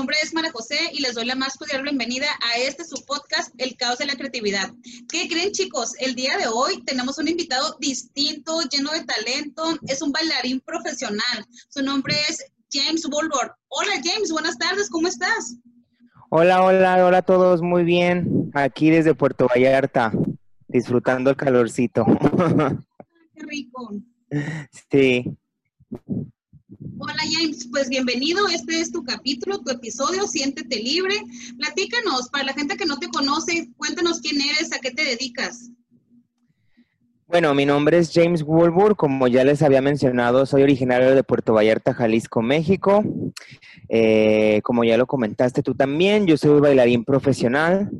nombre es Mara José y les doy la más cordial bienvenida a este su podcast, El Caos de la Creatividad. ¿Qué creen chicos? El día de hoy tenemos un invitado distinto, lleno de talento, es un bailarín profesional. Su nombre es James Wolbord. Hola James, buenas tardes, ¿cómo estás? Hola, hola, hola a todos, muy bien. Aquí desde Puerto Vallarta, disfrutando el calorcito. Qué rico. Sí. Hola James, pues bienvenido. Este es tu capítulo, tu episodio, siéntete libre. Platícanos, para la gente que no te conoce, cuéntanos quién eres, a qué te dedicas. Bueno, mi nombre es James Wolbur, como ya les había mencionado, soy originario de Puerto Vallarta, Jalisco, México. Eh, como ya lo comentaste tú también, yo soy bailarín profesional.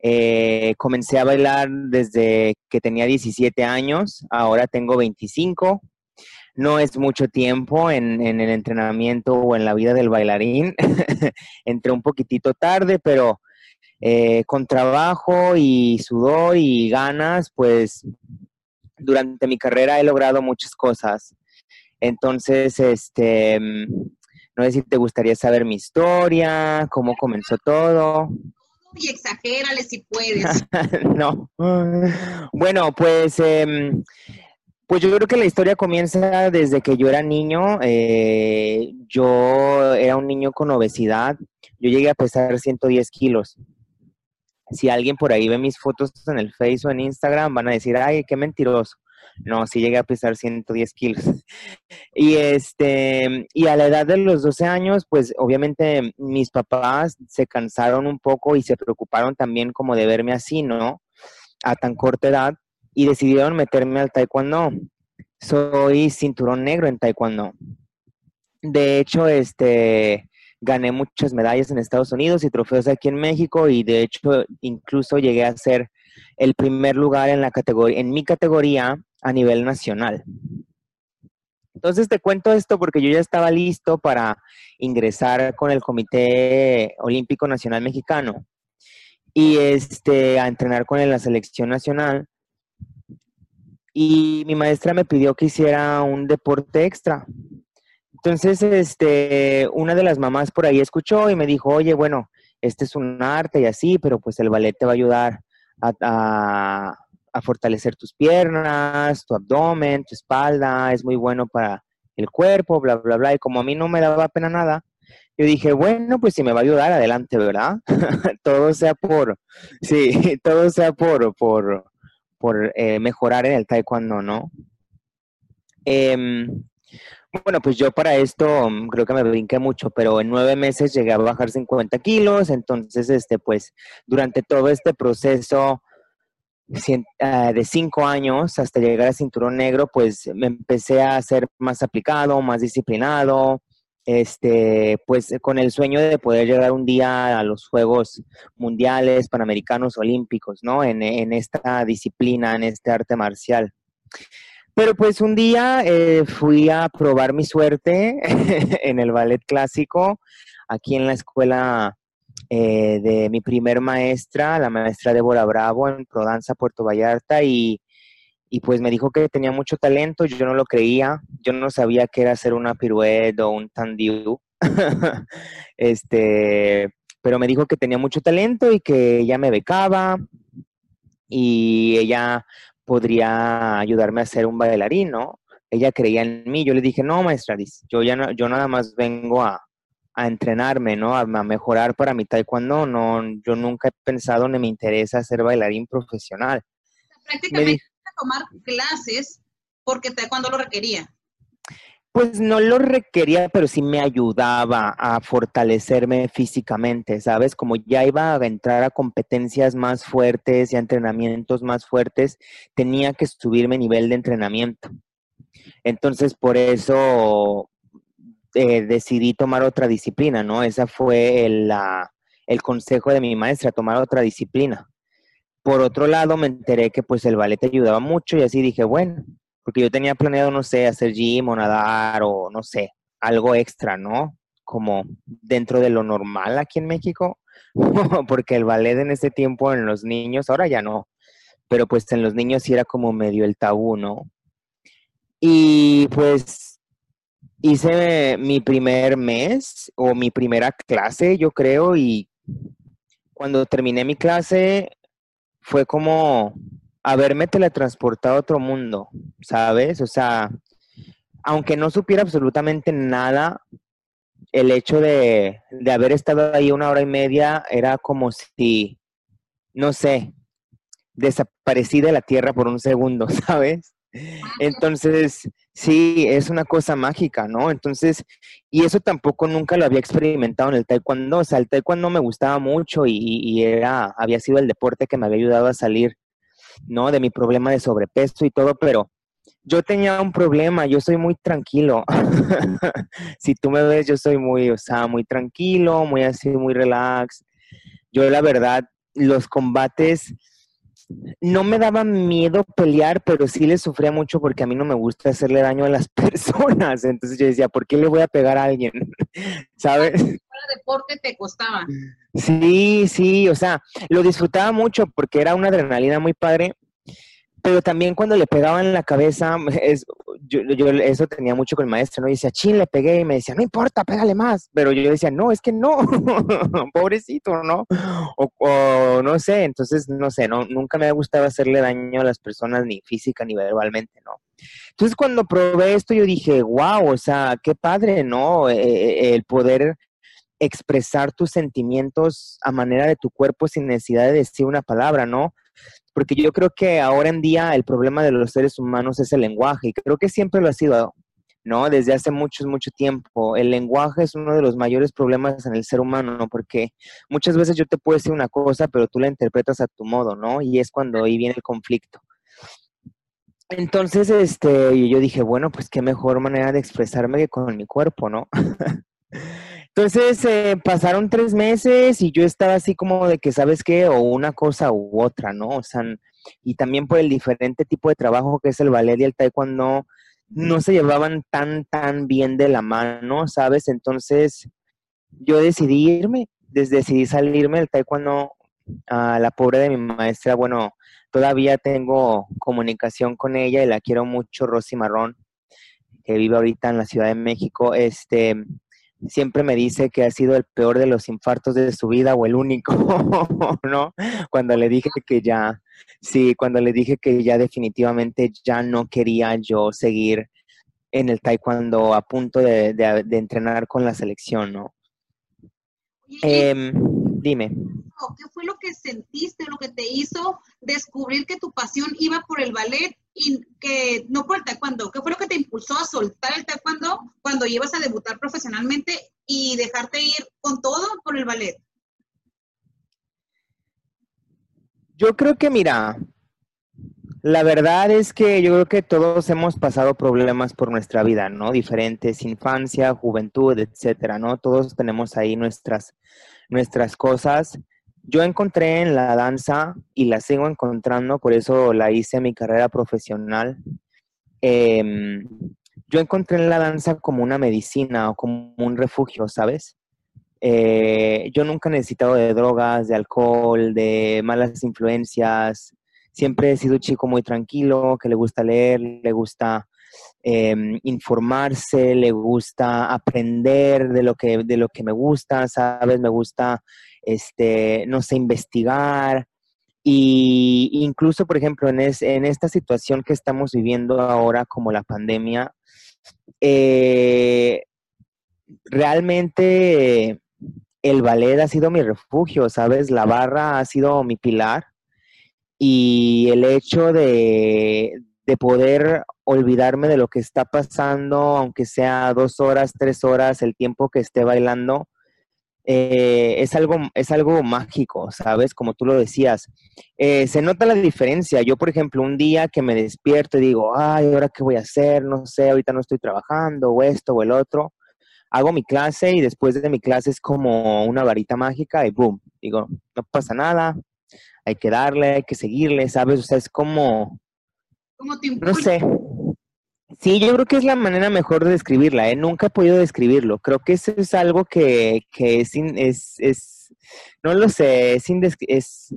Eh, comencé a bailar desde que tenía 17 años, ahora tengo 25 no es mucho tiempo en, el entrenamiento o en la vida del bailarín. Entré un poquitito tarde, pero eh, con trabajo y sudor y ganas, pues durante mi carrera he logrado muchas cosas. Entonces, este, no sé si te gustaría saber mi historia, cómo comenzó todo. Y exagérale si puedes. no. Bueno, pues em, pues yo creo que la historia comienza desde que yo era niño. Eh, yo era un niño con obesidad. Yo llegué a pesar 110 kilos. Si alguien por ahí ve mis fotos en el Facebook o en Instagram, van a decir, ay, qué mentiroso. No, sí llegué a pesar 110 kilos. Y este, y a la edad de los 12 años, pues obviamente mis papás se cansaron un poco y se preocuparon también como de verme así, ¿no? A tan corta edad y decidieron meterme al taekwondo. Soy cinturón negro en taekwondo. De hecho, este gané muchas medallas en Estados Unidos y trofeos aquí en México y de hecho incluso llegué a ser el primer lugar en la categoría en mi categoría a nivel nacional. Entonces te cuento esto porque yo ya estaba listo para ingresar con el Comité Olímpico Nacional Mexicano y este a entrenar con la selección nacional y mi maestra me pidió que hiciera un deporte extra. Entonces, este, una de las mamás por ahí escuchó y me dijo, oye, bueno, este es un arte y así, pero pues el ballet te va a ayudar a, a fortalecer tus piernas, tu abdomen, tu espalda, es muy bueno para el cuerpo, bla, bla, bla. Y como a mí no me daba pena nada, yo dije, bueno, pues si me va a ayudar, adelante, ¿verdad? todo sea por, sí, todo sea por, por, por eh, mejorar en el taekwondo, ¿no? Em, bueno, pues yo para esto mm, creo que me brinqué mucho, pero en nueve meses llegué a bajar 50 kilos, entonces, este, pues, durante todo este proceso ah, de cinco años hasta llegar a cinturón negro, pues me empecé a ser más aplicado, más disciplinado, este, pues con el sueño de poder llegar un día a los Juegos Mundiales, Panamericanos, Olímpicos, ¿no? En, esta disciplina, en este arte marcial. Pero pues un día eh, fui a probar mi suerte en el ballet clásico, aquí en la escuela eh, de mi primer maestra, la maestra Débora Bravo, en Prodanza, Puerto Vallarta, y y pues me dijo que tenía mucho talento, yo no lo creía, yo no sabía que era hacer una pirueta o un tandiu, este, pero me dijo que tenía mucho talento y que ella me becaba y ella podría ayudarme a ser un bailarín, ¿no? Ella creía en mí, yo le dije, no, maestra, yo, ya no, yo nada más vengo a, entrenarme, ¿no? A, mejorar para mi taekwondo, no, yo nunca he pensado ni me interesa ser bailarín profesional. Prácticamente tomar clases porque cuando lo requería. Pues no lo requería, pero sí me ayudaba a fortalecerme físicamente, ¿sabes? Como ya iba a entrar a competencias más fuertes y a entrenamientos más fuertes, tenía que subirme nivel de entrenamiento. Entonces, por eso eh, decidí tomar otra disciplina, ¿no? Ese fue el, el consejo de mi maestra, tomar otra disciplina. Por otro lado, me enteré que pues el ballet te ayudaba mucho y así dije, bueno, porque yo tenía planeado, no sé, hacer gym o nadar o no sé, algo extra, ¿no? Como dentro de lo normal aquí en México, porque el ballet en ese tiempo en los niños, ahora ya no, pero pues en los niños sí era como medio el tabú, ¿no? Y pues hice mi primer mes o mi primera clase, yo creo, y cuando terminé mi clase fue como haberme teletransportado a otro mundo, ¿sabes? O sea, aunque no supiera absolutamente nada, el hecho de, de haber estado ahí una hora y media era como si, no sé, desaparecí de la Tierra por un segundo, ¿sabes? Entonces, sí, es una cosa mágica, ¿no? Entonces, y eso tampoco nunca lo había experimentado en el taekwondo. O sea, el taekwondo me gustaba mucho y, era, había sido el deporte que me había ayudado a salir, ¿no? De mi problema de sobrepeso y todo, pero yo tenía un problema, yo soy muy tranquilo. si tú me ves, yo soy muy, o sea, muy tranquilo, muy así, muy relax. Yo la verdad, los combates no me daba miedo pelear, pero sí le sufría mucho porque a mí no me gusta hacerle daño a las personas. Entonces yo decía, ¿por qué le voy a pegar a alguien? ¿Sabes? El deporte te costaba. Sí, sí, o sea, lo disfrutaba mucho porque era una adrenalina muy padre pero también cuando le pegaban en la cabeza, es, yo, yo, eso tenía mucho con el maestro, ¿no? Y decía, chin, le pegué, y me decía, no importa, pégale más. Pero yo decía, no, es que no, pobrecito, ¿no? O, no sé, entonces, no sé, no, nunca me ha gustado hacerle daño a las personas, ni física ni verbalmente, ¿no? Entonces, cuando probé esto, yo dije, wow, o sea, qué padre, ¿no? E, e, el poder expresar tus sentimientos a manera de tu cuerpo sin necesidad de decir una palabra, ¿no? Porque yo creo que ahora en día el problema de los seres humanos es el lenguaje y creo que siempre lo ha sido, ¿no? Desde hace mucho, mucho tiempo. El lenguaje es uno de los mayores problemas en el ser humano, porque muchas veces yo te puedo decir una cosa, pero tú la interpretas a tu modo, ¿no? Y es cuando ahí viene el conflicto. Entonces, este, yo dije, bueno, pues qué mejor manera de expresarme que con mi cuerpo, ¿no? Entonces eh, pasaron tres meses y yo estaba así como de que, ¿sabes qué? O una cosa u otra, ¿no? O sea, y también por el diferente tipo de trabajo que es el ballet y el taekwondo, no se llevaban tan, tan bien de la mano, ¿sabes? Entonces yo decidí irme, decidí salirme del taekwondo a la pobre de mi maestra. Bueno, todavía tengo comunicación con ella y la quiero mucho, Rosy Marrón, que vive ahorita en la Ciudad de México. Este siempre me dice que ha sido el peor de los infartos de su vida o el único, ¿no? Cuando le dije que ya, sí, cuando le dije que ya definitivamente ya no quería yo seguir en el taekwondo a punto de, entrenar con la selección, ¿no? Em, dime. ¿Qué fue lo que sentiste, lo que te hizo descubrir que tu pasión iba por el ballet y que no por el taekwondo, ¿qué fue lo que te impulsó a soltar el taekwondo cuando ibas a debutar profesionalmente y dejarte ir con todo por el ballet? Yo creo que, mira, la verdad es que yo creo que todos hemos pasado problemas por nuestra vida, ¿no? Diferentes, infancia, juventud, etcétera, ¿no? Todos tenemos ahí nuestras, nuestras cosas yo encontré en la danza y la sigo encontrando, por eso la hice mi carrera profesional. Em, yo encontré en la danza como una medicina o como un refugio, ¿sabes? Eh, yo nunca he necesitado de drogas, de alcohol, de malas influencias. Siempre he sido un chico muy tranquilo, que le gusta leer, le gusta em, informarse, le gusta aprender de lo que, de lo que me gusta, ¿sabes? Me gusta este, no sé, investigar. Y incluso, por ejemplo, en, en esta situación que estamos viviendo ahora como la pandemia, eh, realmente el ballet ha sido mi refugio, ¿sabes? La barra ha sido mi pilar y el hecho de, de poder olvidarme de lo que está pasando, aunque sea dos horas, tres horas, el tiempo que esté bailando, eh, es, algo, es algo mágico, ¿sabes? Como tú lo decías. Eh, se nota la diferencia. Yo, por ejemplo, un día que me despierto y digo, ay, ¿ahora qué voy a hacer? No sé, ahorita no estoy trabajando, o esto o el otro. Hago mi clase y después de mi clase es como una varita mágica y boom, digo, no pasa nada, hay que darle, hay que seguirle, ¿sabes? O sea, es como... no sé, Sí, yo creo que es la manera mejor de describirla, ¿eh? Nunca he podido describirlo. Creo que eso es algo que, que es, es, no lo sé, es, es,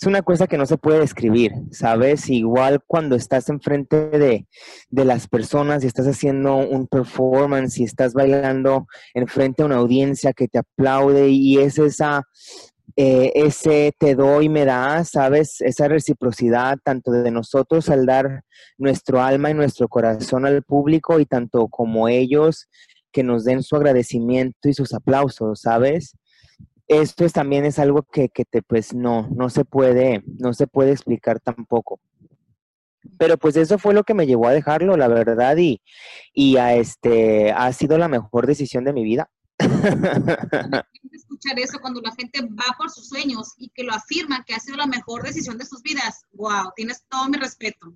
es una cosa que no se puede describir, ¿sabes? Igual cuando estás enfrente de, de las personas y estás haciendo un performance y estás bailando enfrente a una audiencia que te aplaude y es esa, eh, ese te doy, me da, ¿sabes? Esa reciprocidad tanto de nosotros al dar nuestro alma y nuestro corazón al público y tanto como ellos que nos den su agradecimiento y sus aplausos, ¿sabes? esto es, también es algo que, que, te, pues no, no se puede, no se puede explicar tampoco. Pero pues eso fue lo que me llevó a dejarlo, la verdad, y, y a este, ha sido la mejor decisión de mi vida. Escuchar eso cuando la gente va por sus sueños y que lo afirma que ha sido la mejor decisión de sus vidas. Wow, tienes todo mi respeto.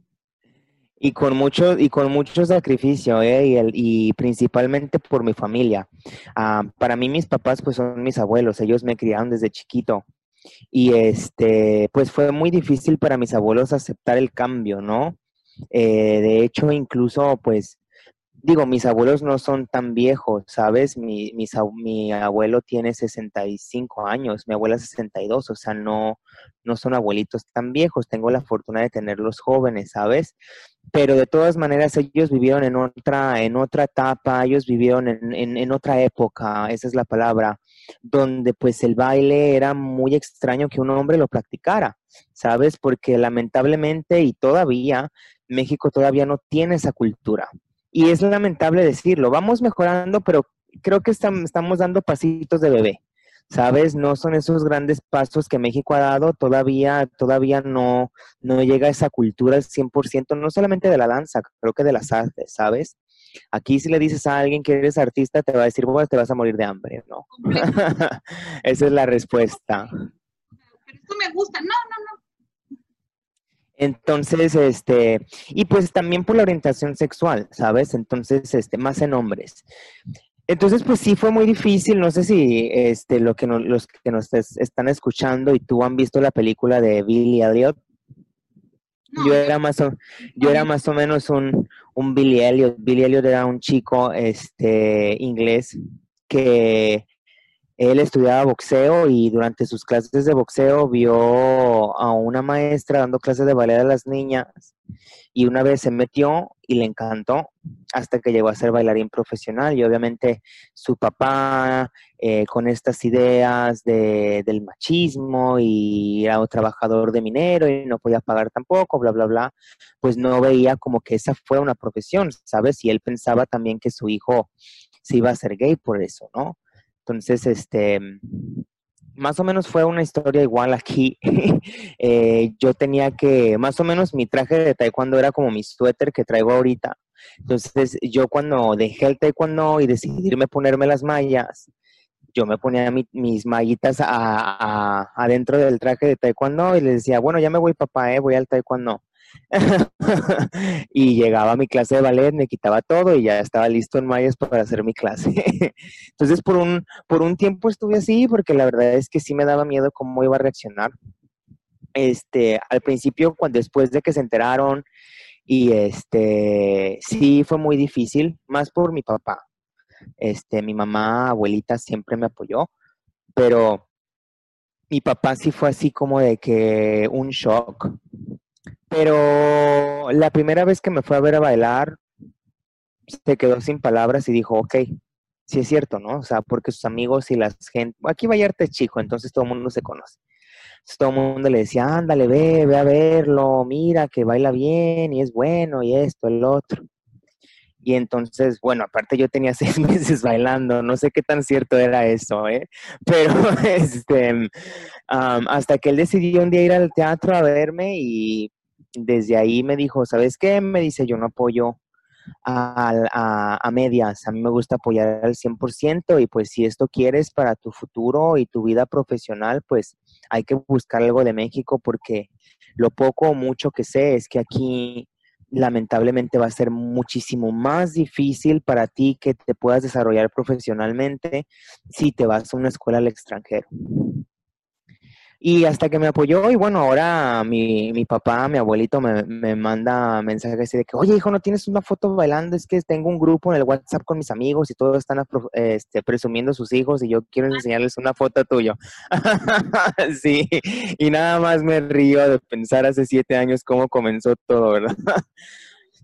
Y con mucho, y con mucho sacrificio, ¿eh? y, el, y principalmente por mi familia. Ah, para mí mis papás pues son mis abuelos, ellos me criaron desde chiquito. Y este, pues fue muy difícil para mis abuelos aceptar el cambio, ¿no? Eh, de hecho, incluso pues digo, mis abuelos no son tan viejos, ¿sabes? Mi, mi abuelo tiene 65 años, mi abuela 62, o sea, no, no son abuelitos tan viejos, tengo la fortuna de tenerlos jóvenes, ¿sabes? Pero de todas maneras ellos vivieron en otra, en otra etapa, ellos vivieron en, en, en otra época, esa es la palabra, donde pues el baile era muy extraño que un hombre lo practicara, ¿sabes? Porque lamentablemente y todavía México todavía no tiene esa cultura. Y es lamentable decirlo, vamos mejorando, pero creo que estamos dando pasitos de bebé, ¿sabes? No son esos grandes pasos que México ha dado, todavía, todavía no, no llega esa cultura al 100%, no solamente de la danza, creo que de las artes, ¿sabes? Aquí si le dices a alguien que eres artista, te va a decir, bueno, te vas a morir de hambre, ¿no? Esa es la respuesta. Pero esto me gusta, no, no, no, entonces, este, y pues también por la orientación sexual, ¿sabes? Entonces, este, más en hombres. Entonces, pues sí fue muy difícil. No sé si este, lo que los que nos están escuchando y tú han visto la película de Billy Elliot. Yo era más o, yo era más o menos un, un Billy Elliot. Billy Elliot era un chico este, inglés que él estudiaba boxeo y durante sus clases de boxeo vio a una maestra dando clases de ballet a las niñas y una vez se metió y le encantó hasta que llegó a ser bailarín profesional y obviamente su papá eh, con estas ideas de, del machismo y era un trabajador de minero y no podía pagar tampoco, bla, bla, bla, pues no veía como que esa fue una profesión, ¿sabes? Y él pensaba también que su hijo se iba a ser gay por eso, ¿no? Entonces, este, más o menos fue una historia igual aquí. Eh, yo tenía que, más o menos mi traje de taekwondo era como mi suéter que traigo ahorita. Entonces, yo cuando dejé el taekwondo y decidí irme ponerme las mallas, yo me ponía mis mallitas adentro del traje de taekwondo y le decía, bueno, ya me voy papá, eh, voy al taekwondo. y llegaba a mi clase de ballet, me quitaba todo y ya estaba listo en mayas para hacer mi clase. Entonces, por un, por un tiempo estuve así porque la verdad es que sí me daba miedo cómo iba a reaccionar. Este, al principio, cuando después de que se enteraron, y este, sí fue muy difícil, más por mi papá. Este, mi mamá, abuelita siempre me apoyó, pero mi papá sí fue así como de que un shock, pero la primera vez que me fue a ver a bailar, se quedó sin palabras y dijo, ok, sí es cierto, ¿no? O sea, porque sus amigos y la gente, aquí Vallarta es chico, entonces todo el mundo se conoce. Entonces todo el mundo le decía, ándale, ve, ve a verlo, mira que baila bien y es bueno y esto, el otro. Y entonces, bueno, aparte yo tenía seis meses bailando, no sé qué tan cierto era eso, ¿eh? Pero este, hasta que él decidió un día ir al teatro a verme y desde ahí me dijo, ¿sabes qué? Me dice, yo no apoyo a, a, medias, a mí me gusta apoyar al 100% y pues si esto quieres para tu futuro y tu vida profesional, pues hay que buscar algo de México porque lo poco o mucho que sé es que aquí lamentablemente va a ser muchísimo más difícil para ti que te puedas desarrollar profesionalmente si te vas a una escuela al extranjero. Y hasta que me apoyó, y bueno, ahora mi, mi papá, mi abuelito me, me manda mensajes de que, oye, hijo, ¿no tienes una foto bailando? Es que tengo un grupo en el WhatsApp con mis amigos y todos están este, presumiendo sus hijos y yo quiero enseñarles una foto tuya. sí, y nada más me río de pensar hace siete años cómo comenzó todo, ¿verdad?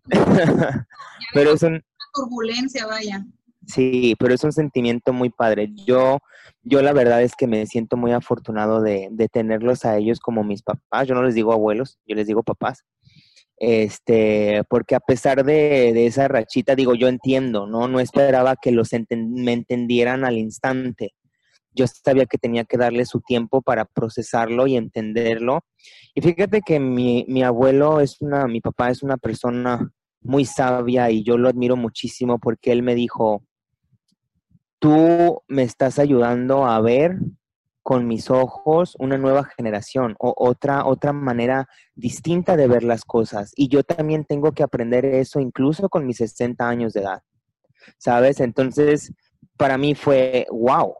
pero es un... turbulencia, vaya. Sí, pero es un sentimiento muy padre. Yo, yo la verdad es que me siento muy afortunado de, de tenerlos a ellos como mis papás. Yo no les digo abuelos, yo les digo papás. Este, porque a pesar de, esa rachita, digo, yo entiendo, ¿no? No esperaba que los me entendieran al instante. Yo sabía que tenía que darle su tiempo para procesarlo y entenderlo. Y fíjate que mi, mi abuelo es una, mi papá es una persona muy sabia y yo lo admiro muchísimo porque él me dijo, tú me estás ayudando a ver con mis ojos una nueva generación o otra, otra manera distinta de ver las cosas. Y yo también tengo que aprender eso incluso con mis 60 años de edad. ¿Sabes? Entonces, para mí fue, wow.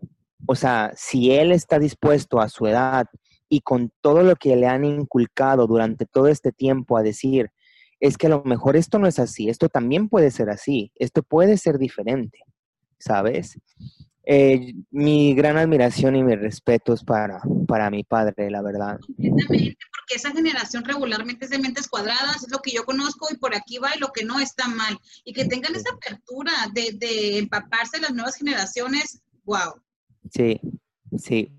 O sea, si él está dispuesto a su edad y con todo lo que le han inculcado durante todo este tiempo a decir, es que a lo mejor esto no es así, esto también puede ser así, esto puede ser diferente. ¿Sabes? Eh, mi gran admiración y mis respetos para, para mi padre, la verdad. Completamente, porque esa generación regularmente es de mentes cuadradas, es lo que yo conozco y por aquí va y lo que no está mal. Y que tengan esa apertura de, de empaparse las nuevas generaciones, wow. Sí, sí.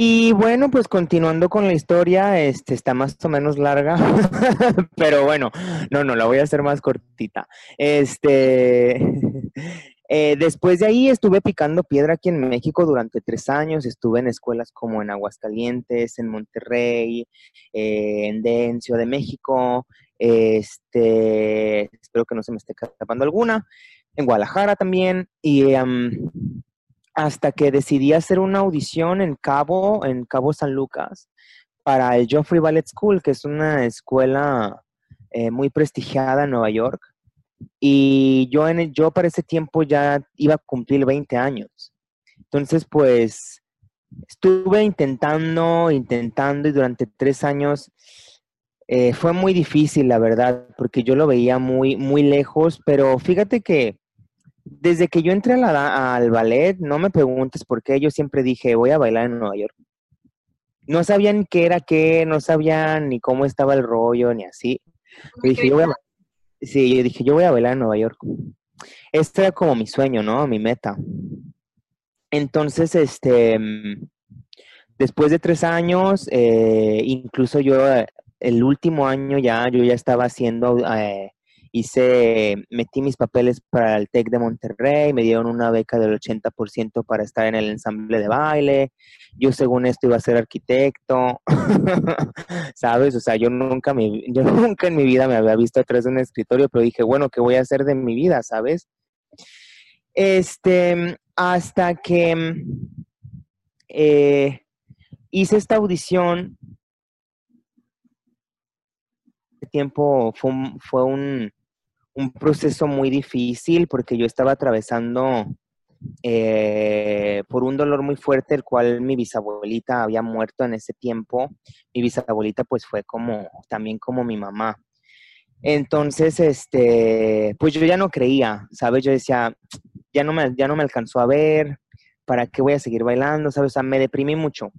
Y bueno, pues continuando con la historia, este está más o menos larga, pero bueno, no, no, la voy a hacer más cortita. Este, eh, después de ahí estuve picando piedra aquí en México durante tres años. Estuve en escuelas como en Aguascalientes, en Monterrey, eh, en en Ciudad de México. Este, espero que no se me esté escapando alguna. En Guadalajara también. Y hasta que decidí hacer una audición en Cabo, en Cabo San Lucas, para el Joffrey Ballet School, que es una escuela eh, muy prestigiada en Nueva York. Y yo, en yo para ese tiempo ya iba a cumplir 20 años. Entonces, pues, estuve intentando, intentando y durante tres años eh, fue muy difícil, la verdad, porque yo lo veía muy, muy lejos, pero fíjate que desde que yo entré al ballet, no me preguntes por qué, yo siempre dije, voy a bailar en Nueva York. No sabían qué era qué, no sabían ni cómo estaba el rollo, ni así. dije, yo voy a, Sí, yo dije, yo voy a bailar en Nueva York. Este era como mi sueño, ¿no? Mi meta. Entonces, este, después de tres años, eh, incluso yo, el último año ya, yo ya estaba haciendo eh, hice, metí mis papeles para el TEC de Monterrey, me dieron una beca del 80% para estar en el ensamble de baile. Yo según esto iba a ser arquitecto, ¿sabes? O sea, yo nunca, me, yo nunca en mi vida me había visto atrás de un escritorio, pero dije, bueno, ¿qué voy a hacer de mi vida, ¿sabes? Este, hasta que eh, hice esta audición tiempo fue fue un, un proceso muy difícil porque yo estaba atravesando eh, por un dolor muy fuerte, el cual mi bisabuelita había muerto en ese tiempo. Mi bisabuelita pues fue como, también como mi mamá. Entonces, este, pues yo ya no creía, ¿sabes? Yo decía, ya no me, ya no me alcanzó a ver, ¿para qué voy a seguir bailando? ¿Sabes? O sea, me deprimí mucho.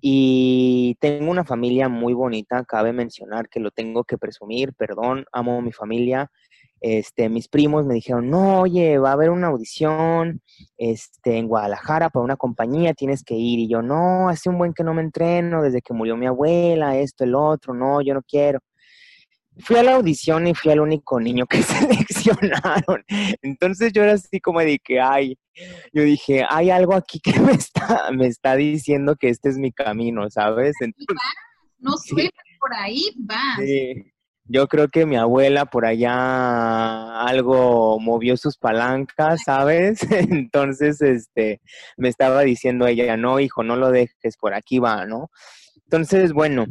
Y tengo una familia muy bonita, cabe mencionar que lo tengo que presumir, perdón, amo mi familia, este, mis primos me dijeron, no, oye, va a haber una audición este, en Guadalajara para una compañía, tienes que ir. Y yo, no, hace un buen que no me entreno, desde que murió mi abuela, esto, el otro, no, yo no quiero. Fui a la audición y fui el único niño que seleccionaron. Entonces yo era así como de que, ay, yo dije, hay algo aquí que me está, me está diciendo que este es mi camino, ¿sabes? Entonces, no suena por ahí, va. Sí yo creo que mi abuela por allá algo movió sus palancas, ¿sabes? Entonces, este, me estaba diciendo ella, no, hijo, no lo dejes, por aquí va, ¿no? Entonces, bueno,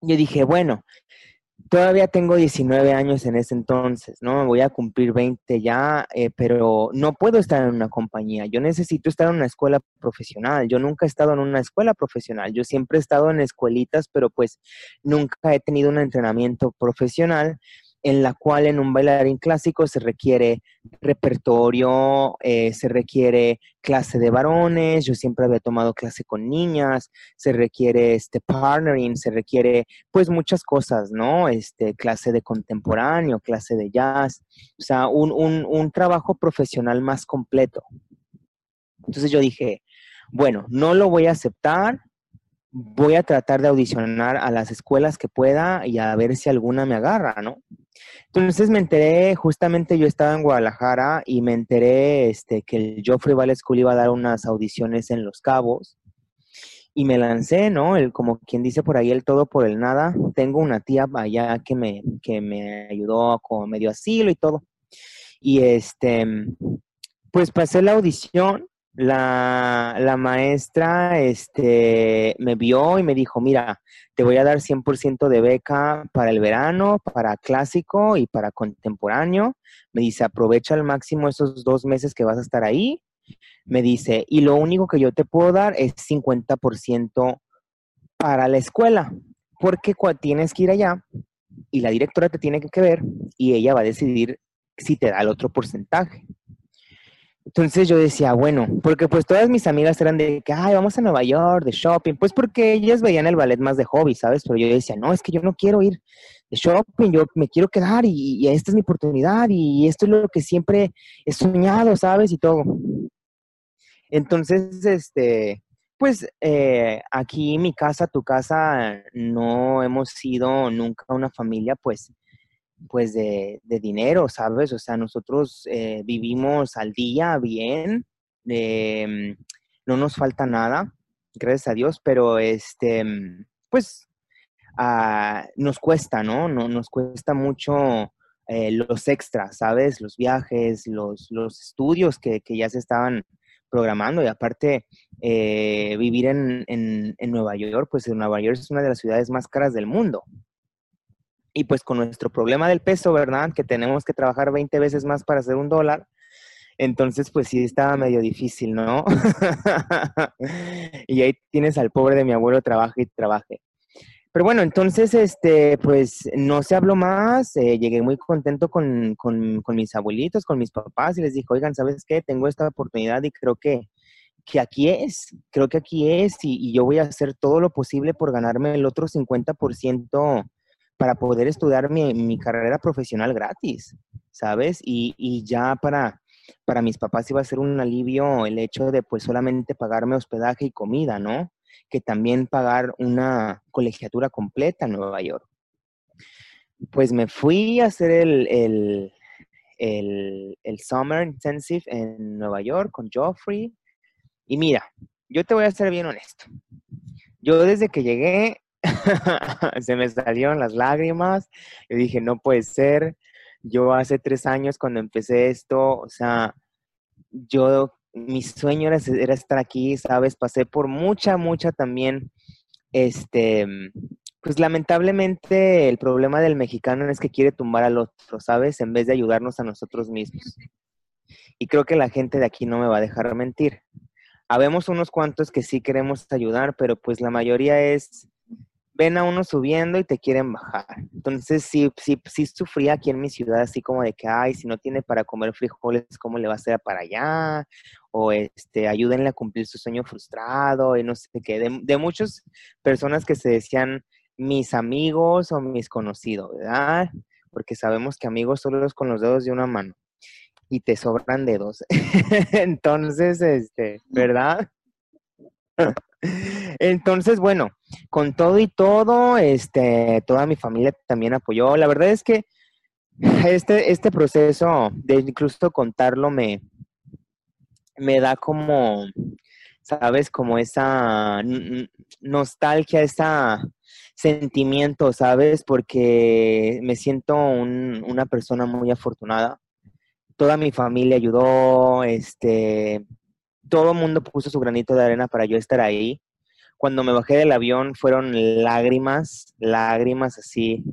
yo dije, bueno, todavía tengo 19 años en ese entonces, ¿no? Voy a cumplir 20 ya, eh, pero no puedo estar en una compañía. Yo necesito estar en una escuela profesional. Yo nunca he estado en una escuela profesional. Yo siempre he estado en escuelitas, pero pues nunca he tenido un entrenamiento profesional en la cual en un bailarín clásico se requiere repertorio, eh, se requiere clase de varones, yo siempre había tomado clase con niñas, se requiere este partnering, se requiere pues muchas cosas, ¿no? Este, clase de contemporáneo, clase de jazz, o sea, un, un, un trabajo profesional más completo. Entonces yo dije, bueno, no lo voy a aceptar, voy a tratar de audicionar a las escuelas que pueda y a ver si alguna me agarra, ¿no? Entonces me enteré, justamente yo estaba en Guadalajara y me enteré este, que el Joffrey Ballet School iba a dar unas audiciones en Los Cabos y me lancé, ¿no? El, como quien dice por ahí, el todo por el nada. Tengo una tía allá que me, que me ayudó con medio asilo y todo. Y este, pues pasé la audición la, maestra este, me vio y me dijo, mira, te voy a dar 100% de beca para el verano, para clásico y para contemporáneo. Me dice, aprovecha al máximo esos dos meses que vas a estar ahí. Me dice, y lo único que yo te puedo dar es 50% para la escuela, porque tienes que ir allá y la directora te tiene que ver y ella va a decidir si te da el otro porcentaje. Entonces yo decía, bueno, porque pues todas mis amigas eran de que, ay, vamos a Nueva York, de shopping, pues porque ellas veían el ballet más de hobby, ¿sabes? Pero yo decía, no, es que yo no quiero ir de shopping, yo me quiero quedar y, esta es mi oportunidad y esto es lo que siempre he soñado, ¿sabes? Y todo. Entonces, este, pues eh, aquí mi casa, tu casa, no hemos sido nunca una familia, pues, pues de, dinero, ¿sabes? O sea, nosotros eh, vivimos al día bien, em, no nos falta nada, gracias a Dios, pero este, pues ah, nos cuesta, ¿no? ¿no? Nos cuesta mucho eh, los extras, ¿sabes? Los viajes, los, los estudios que, que, ya se estaban programando y aparte eh, vivir en, en, en Nueva York, pues Nueva York es una de las ciudades más caras del mundo. Y pues con nuestro problema del peso, ¿verdad? Que tenemos que trabajar 20 veces más para hacer un dólar. Entonces, pues sí estaba medio difícil, ¿no? y ahí tienes al pobre de mi abuelo, trabaje y trabaje. Pero bueno, entonces, este, pues no se habló más. Eh, llegué muy contento con, con, mis abuelitos, con mis papás, y les dije, oigan, ¿sabes qué? Tengo esta oportunidad y creo que, que aquí es, creo que aquí es, y, y, yo voy a hacer todo lo posible por ganarme el otro 50% para poder estudiar mi, carrera profesional gratis, ¿sabes? Y, ya para, para mis papás iba a ser un alivio el hecho de pues solamente pagarme hospedaje y comida, ¿no? Que también pagar una colegiatura completa en Nueva York. Pues me fui a hacer el, el, el, el Summer Intensive en Nueva York con Joffrey. Y mira, yo te voy a ser bien honesto. Yo desde que llegué se me salieron las lágrimas. Yo dije, no puede ser. Yo hace tres años cuando empecé esto, o sea, yo, mi sueño era, era estar aquí, ¿sabes? Pasé por mucha, mucha también, este, pues lamentablemente el problema del mexicano es que quiere tumbar al otro, ¿sabes? En vez de ayudarnos a nosotros mismos. Y creo que la gente de aquí no me va a dejar mentir. Habemos unos cuantos que sí queremos ayudar, pero pues la mayoría es ven a uno subiendo y te quieren bajar. Entonces, sí, sí, sí sufría aquí en mi ciudad, así como de que, ay, si no tiene para comer frijoles, ¿cómo le va a hacer para allá? O este, ayúdenle a cumplir su sueño frustrado y no sé qué. De, de muchas personas que se decían mis amigos o mis conocidos, ¿verdad? Porque sabemos que amigos solo es con los dedos de una mano y te sobran dedos. Entonces, este, ¿verdad? Entonces, bueno, con todo y todo, este, toda mi familia también apoyó. La verdad es que este, este proceso de incluso contarlo me, me da como, ¿sabes? Como esa nostalgia, ese sentimiento, ¿sabes? Porque me siento una persona muy afortunada. Toda mi familia ayudó, este, todo el mundo puso su granito de arena para yo estar ahí. Cuando me bajé del avión fueron lágrimas, lágrimas así.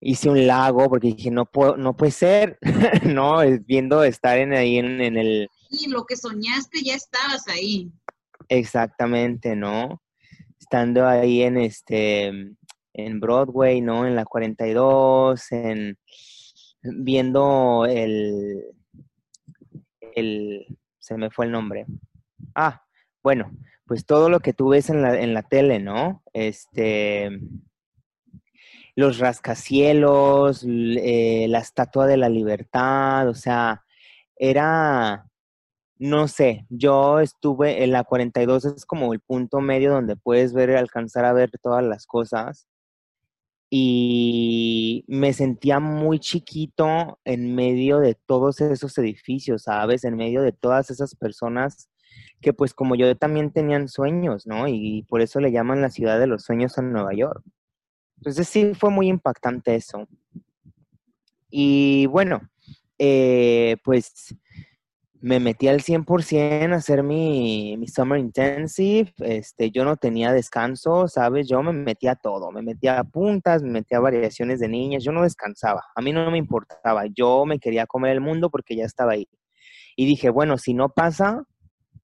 hice un lago porque dije, no, puedo, no puede ser, ¿no? Viendo estar en, ahí en, en el... Y lo que soñaste ya estabas ahí. Exactamente, ¿no? Estando ahí en este, en Broadway, ¿no? En la 42, en viendo el, el, se me fue el nombre. Ah, bueno, pues todo lo que tú ves en la, en la tele, ¿no? Este, los rascacielos, eh, la Estatua de la Libertad, o sea, era, no sé, yo estuve en la 42, es como el punto medio donde puedes ver, alcanzar a ver todas las cosas. Y me sentía muy chiquito en medio de todos esos edificios, ¿sabes? En medio de todas esas personas que pues como yo también tenían sueños, ¿no? Y por eso le llaman la ciudad de los sueños en Nueva York. Entonces sí fue muy impactante eso. Y bueno, eh, pues me metí al 100% a hacer mi, mi, Summer Intensive. Este, yo no tenía descanso, ¿sabes? Yo me metía a todo. Me metía a puntas, me metía a variaciones de niñas. Yo no descansaba. A mí no me importaba. Yo me quería comer el mundo porque ya estaba ahí. Y dije, bueno, si no pasa,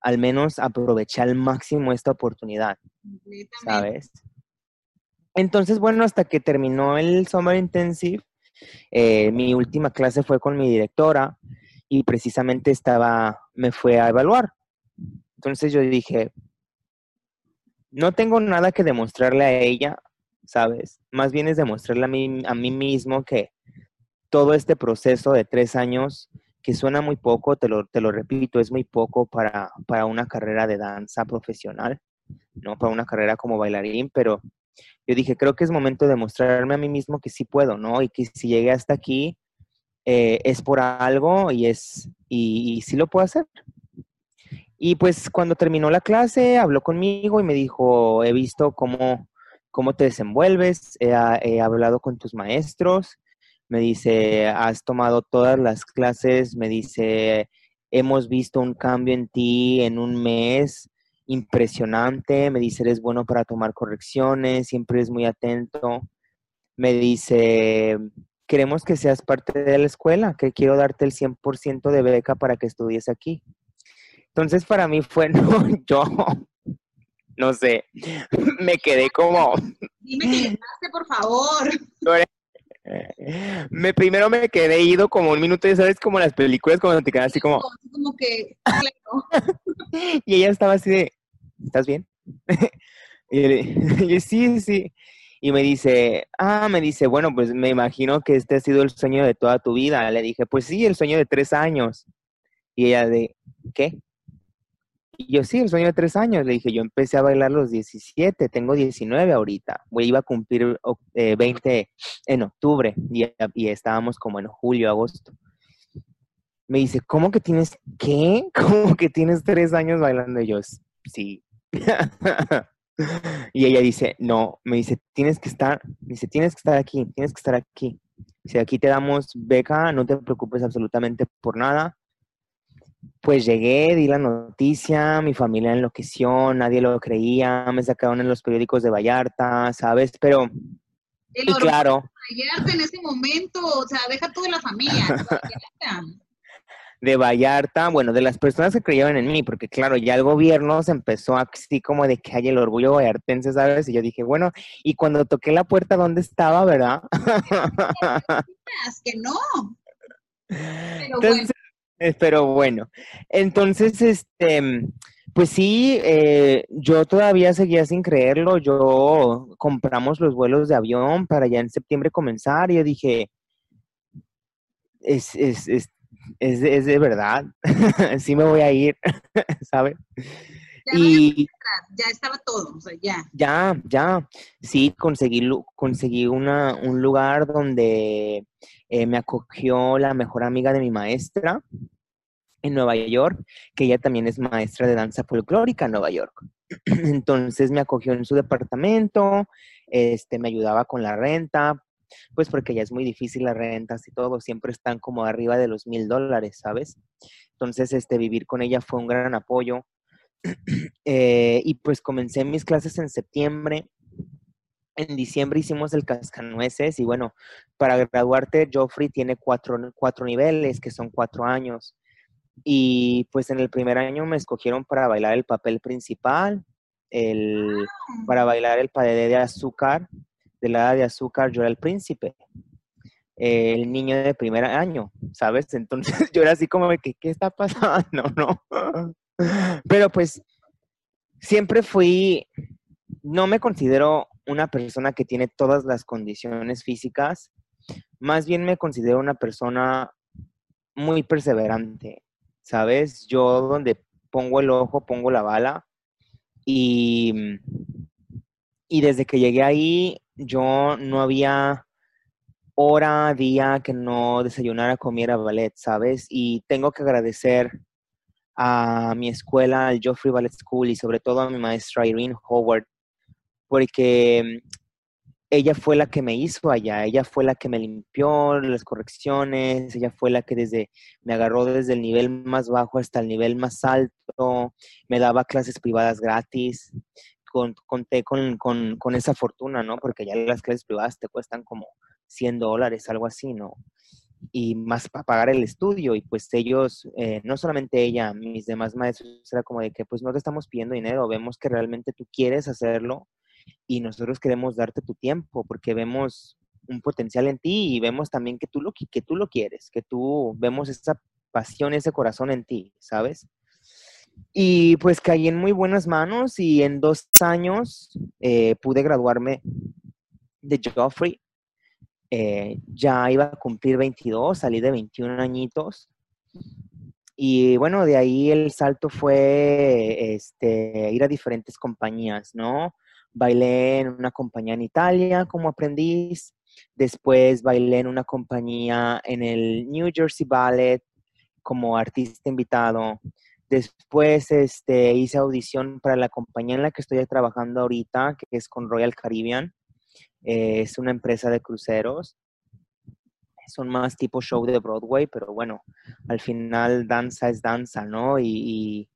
al menos aproveché al máximo esta oportunidad, ¿sabes? Entonces, bueno, hasta que terminó el Summer Intensive, eh, mi última clase fue con mi directora y precisamente estaba, me fue a evaluar. Entonces yo dije, no tengo nada que demostrarle a ella, ¿sabes? Más bien es demostrarle a mí, a mí mismo que todo este proceso de tres años, que suena muy poco, te lo, te lo repito, es muy poco para, para una carrera de danza profesional, ¿no? Para una carrera como bailarín, pero yo dije, creo que es momento de mostrarme a mí mismo que sí puedo, ¿no? Y que si llegué hasta aquí eh, es por algo y es, y, sí lo puedo hacer. Y pues cuando terminó la clase, habló conmigo y me dijo, he visto cómo, cómo te desenvuelves, he, he hablado con tus maestros, me dice, has tomado todas las clases, me dice, hemos visto un cambio en ti en un mes, impresionante, me dice, eres bueno para tomar correcciones, siempre es muy atento. Me dice, queremos que seas parte de la escuela, que quiero darte el 100% de beca para que estudies aquí. Entonces para mí fue, no, yo, no sé, me quedé como... Dime que llegaste, por favor. Me, primero me quedé ido como un minuto, ya sabes, como las películas cuando te quedas así como... Como que... y ella estaba así de, ¿estás bien? y yo, sí, sí. Y me dice, ah, me dice, bueno, pues me imagino que este ha sido el sueño de toda tu vida. Le dije, pues sí, el sueño de tres años. Y ella de, ¿qué? Y yo, sí, el sueño de tres años. Le dije, yo empecé a bailar los 17, tengo 19 ahorita. Voy, iba a cumplir 20 eh, en octubre y, y estábamos como en julio, agosto me dice, ¿cómo que tienes qué? ¿Cómo que tienes tres años bailando? Y yo, sí. y ella dice, no, me dice, tienes que estar, dice, tienes que estar aquí, tienes que estar aquí. Dice, aquí te damos beca, no te preocupes absolutamente por nada. Pues llegué, di la noticia, mi familia enloqueció, nadie lo creía, me sacaron en los periódicos de Vallarta, ¿sabes? Pero, y claro. Vallarta en ese momento, o sea, deja toda la familia. De Vallarta, bueno, de las personas que creyeron en mí, porque claro, ya el gobierno se empezó así como de que hay el orgullo vallartense, ¿sabes? Y yo dije, bueno, y cuando toqué la puerta, ¿dónde estaba, verdad? que no. Pero bueno. Eh, pero bueno, entonces, este, pues sí, eh, yo todavía seguía sin creerlo, yo compramos los vuelos de avión para ya en septiembre comenzar y yo dije, es, es, es es, es de verdad, sí me voy a ir, ¿sabes? Ya, y ya estaba todo, o sea, ya. Ya, ya. Sí, conseguí, conseguí una, un lugar donde eh, me acogió la mejor amiga de mi maestra en Nueva York, que ella también es maestra de danza folclórica en Nueva York. Entonces me acogió en su departamento, este, me ayudaba con la renta, pues porque ya es muy difícil las rentas y todo, siempre están como arriba de los mil dólares, ¿sabes? Entonces, este, vivir con ella fue un gran apoyo. Eh, y pues comencé mis clases en septiembre en diciembre hicimos el cascanueces y bueno, para graduarte, Joffrey tiene cuatro, cuatro niveles, que son cuatro años. Y pues en el primer año me escogieron para bailar el papel principal, el, para bailar el padre de azúcar, de la de azúcar, yo era el príncipe, el niño de primer año, ¿sabes? Entonces yo era así como de que, ¿qué está pasando? No. Pero pues siempre fui, no me considero una persona que tiene todas las condiciones físicas, más bien me considero una persona muy perseverante, ¿sabes? Yo donde pongo el ojo, pongo la bala y, y desde que llegué ahí yo no había hora, día que no desayunara, comiera ballet, ¿sabes? Y tengo que agradecer a mi escuela, al Joffrey Ballet School y sobre todo a mi maestra Irene Howard, porque ella fue la que me hizo allá, ella fue la que me limpió las correcciones, ella fue la que desde me agarró desde el nivel más bajo hasta el nivel más alto, me daba clases privadas gratis, conté con, con, esa fortuna, ¿no? Porque ya las clases privadas te cuestan como 100 dólares, algo así, ¿no? y más para pagar el estudio. Y pues ellos, eh, no solamente ella, mis demás maestros, era como de que pues no te estamos pidiendo dinero, vemos que realmente tú quieres hacerlo y nosotros queremos darte tu tiempo porque vemos un potencial en ti y vemos también que tú lo, que tú lo quieres, que tú vemos esa pasión, ese corazón en ti, ¿sabes? Y pues caí en muy buenas manos y en dos años eh, pude graduarme de Joffrey eh, ya iba a cumplir 22, salí de 21 añitos. Y bueno, de ahí el salto fue este, ir a diferentes compañías, ¿no? Bailé en una compañía en Italia como aprendiz, después bailé en una compañía en el New Jersey Ballet como artista invitado. Después este, hice audición para la compañía en la que estoy trabajando ahorita, que es con Royal Caribbean. Eh, es una empresa de cruceros. Son más tipo show de Broadway, pero bueno, al final danza es danza, ¿no? Y,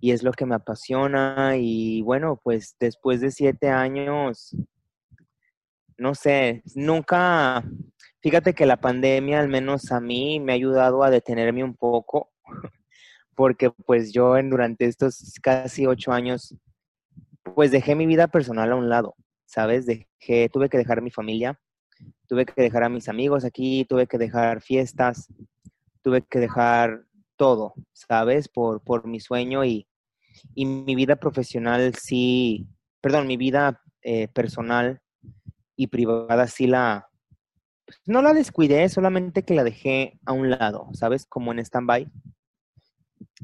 y, es lo que me apasiona. Y bueno, pues después de siete años, no sé, nunca, fíjate que la pandemia, al menos a mí, me ha ayudado a detenerme un poco, porque pues yo en, durante estos casi ocho años, pues dejé mi vida personal a un lado. ¿sabes? Dejé, tuve que dejar mi familia, tuve que dejar a mis amigos aquí, tuve que dejar fiestas, tuve que dejar todo, ¿sabes? Por, por mi sueño y, y mi vida profesional sí, perdón, mi vida eh, personal y privada sí la, pues, no la descuidé, solamente que la dejé a un lado, ¿sabes? Como en stand-by.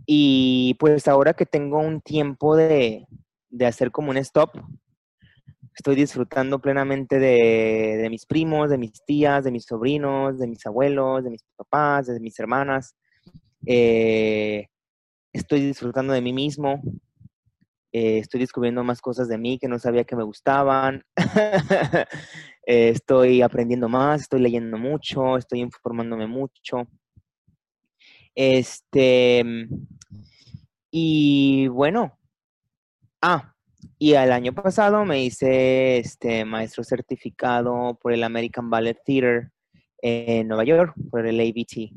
Y pues ahora que tengo un tiempo de, de hacer como un stop, estoy disfrutando plenamente de, mis primos, de mis tías, de mis sobrinos, de mis abuelos, de mis papás, de mis hermanas. Eh, estoy disfrutando de mí mismo. Eh, estoy descubriendo más cosas de mí que no sabía que me gustaban. Estoy aprendiendo más, estoy leyendo mucho, estoy informándome mucho. Este, y bueno, ah, y el año pasado me hice este maestro certificado por el American Ballet Theater en Nueva York, por el ABT.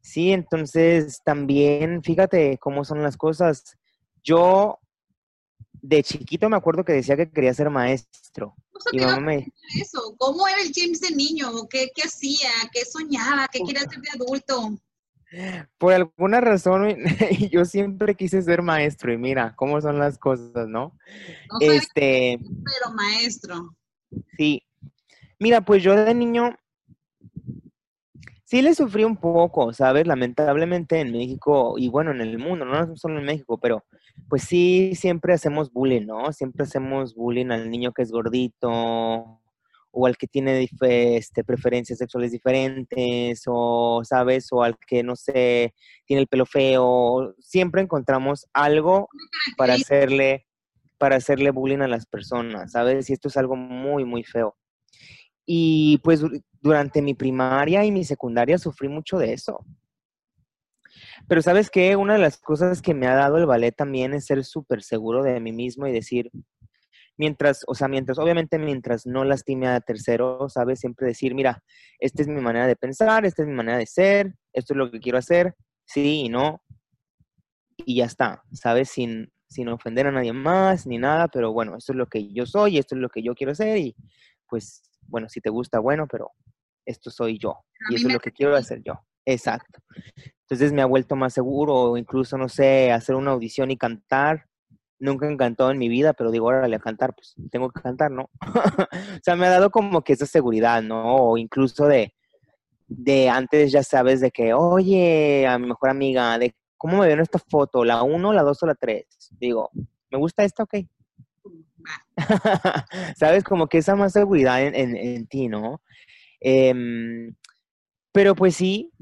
Sí, entonces también, fíjate cómo son las cosas. Yo de chiquito me acuerdo que decía que quería ser maestro. y eso? ¿Cómo era el James de niño? ¿Qué, qué hacía? ¿Qué soñaba? ¿Qué quería hacer de adulto? Por alguna razón, yo siempre quise ser maestro y mira cómo son las cosas, ¿no? este, pero maestro. Sí. Mira, pues yo de niño sí le sufrí un poco, ¿sabes? Lamentablemente en México y bueno, en el mundo, no solo en México, pero pues sí, siempre hacemos bullying, ¿no? Siempre hacemos bullying al niño que es gordito, o al que tiene este, preferencias sexuales diferentes, o, ¿sabes? O al que, no sé, tiene el pelo feo. Siempre encontramos algo para hacerle, para hacerle bullying a las personas, ¿sabes? Y esto es algo muy, muy feo. Y pues durante mi primaria y mi secundaria sufrí mucho de eso. Pero sabes qué, una de las cosas que me ha dado el ballet también es ser súper seguro de mí mismo y decir, mientras, o sea, mientras, obviamente mientras no lastime a tercero, ¿sabes? Siempre decir, mira, esta es mi manera de pensar, esta es mi manera de ser, esto es lo que quiero hacer, sí y no, y ya está, ¿sabes? Sin, sin ofender a nadie más ni nada, pero bueno, esto es lo que yo soy, esto es lo que yo quiero hacer y pues, bueno, si te gusta, bueno, pero esto soy yo y eso es lo que quiero hacer yo. Exacto. Entonces me ha vuelto más seguro incluso, no sé, hacer una audición y cantar nunca he cantado en mi vida, pero digo, órale, a cantar, pues tengo que cantar, ¿no? o sea, me ha dado como que esa seguridad, ¿no? O incluso de, de antes ya sabes de que, oye, a mi mejor amiga, de cómo me veo en esta foto, la uno, la dos o la tres. Digo, ¿me gusta esta? Ok. sabes, como que esa más seguridad en, en, ti, ¿no? Em, pero pues sí,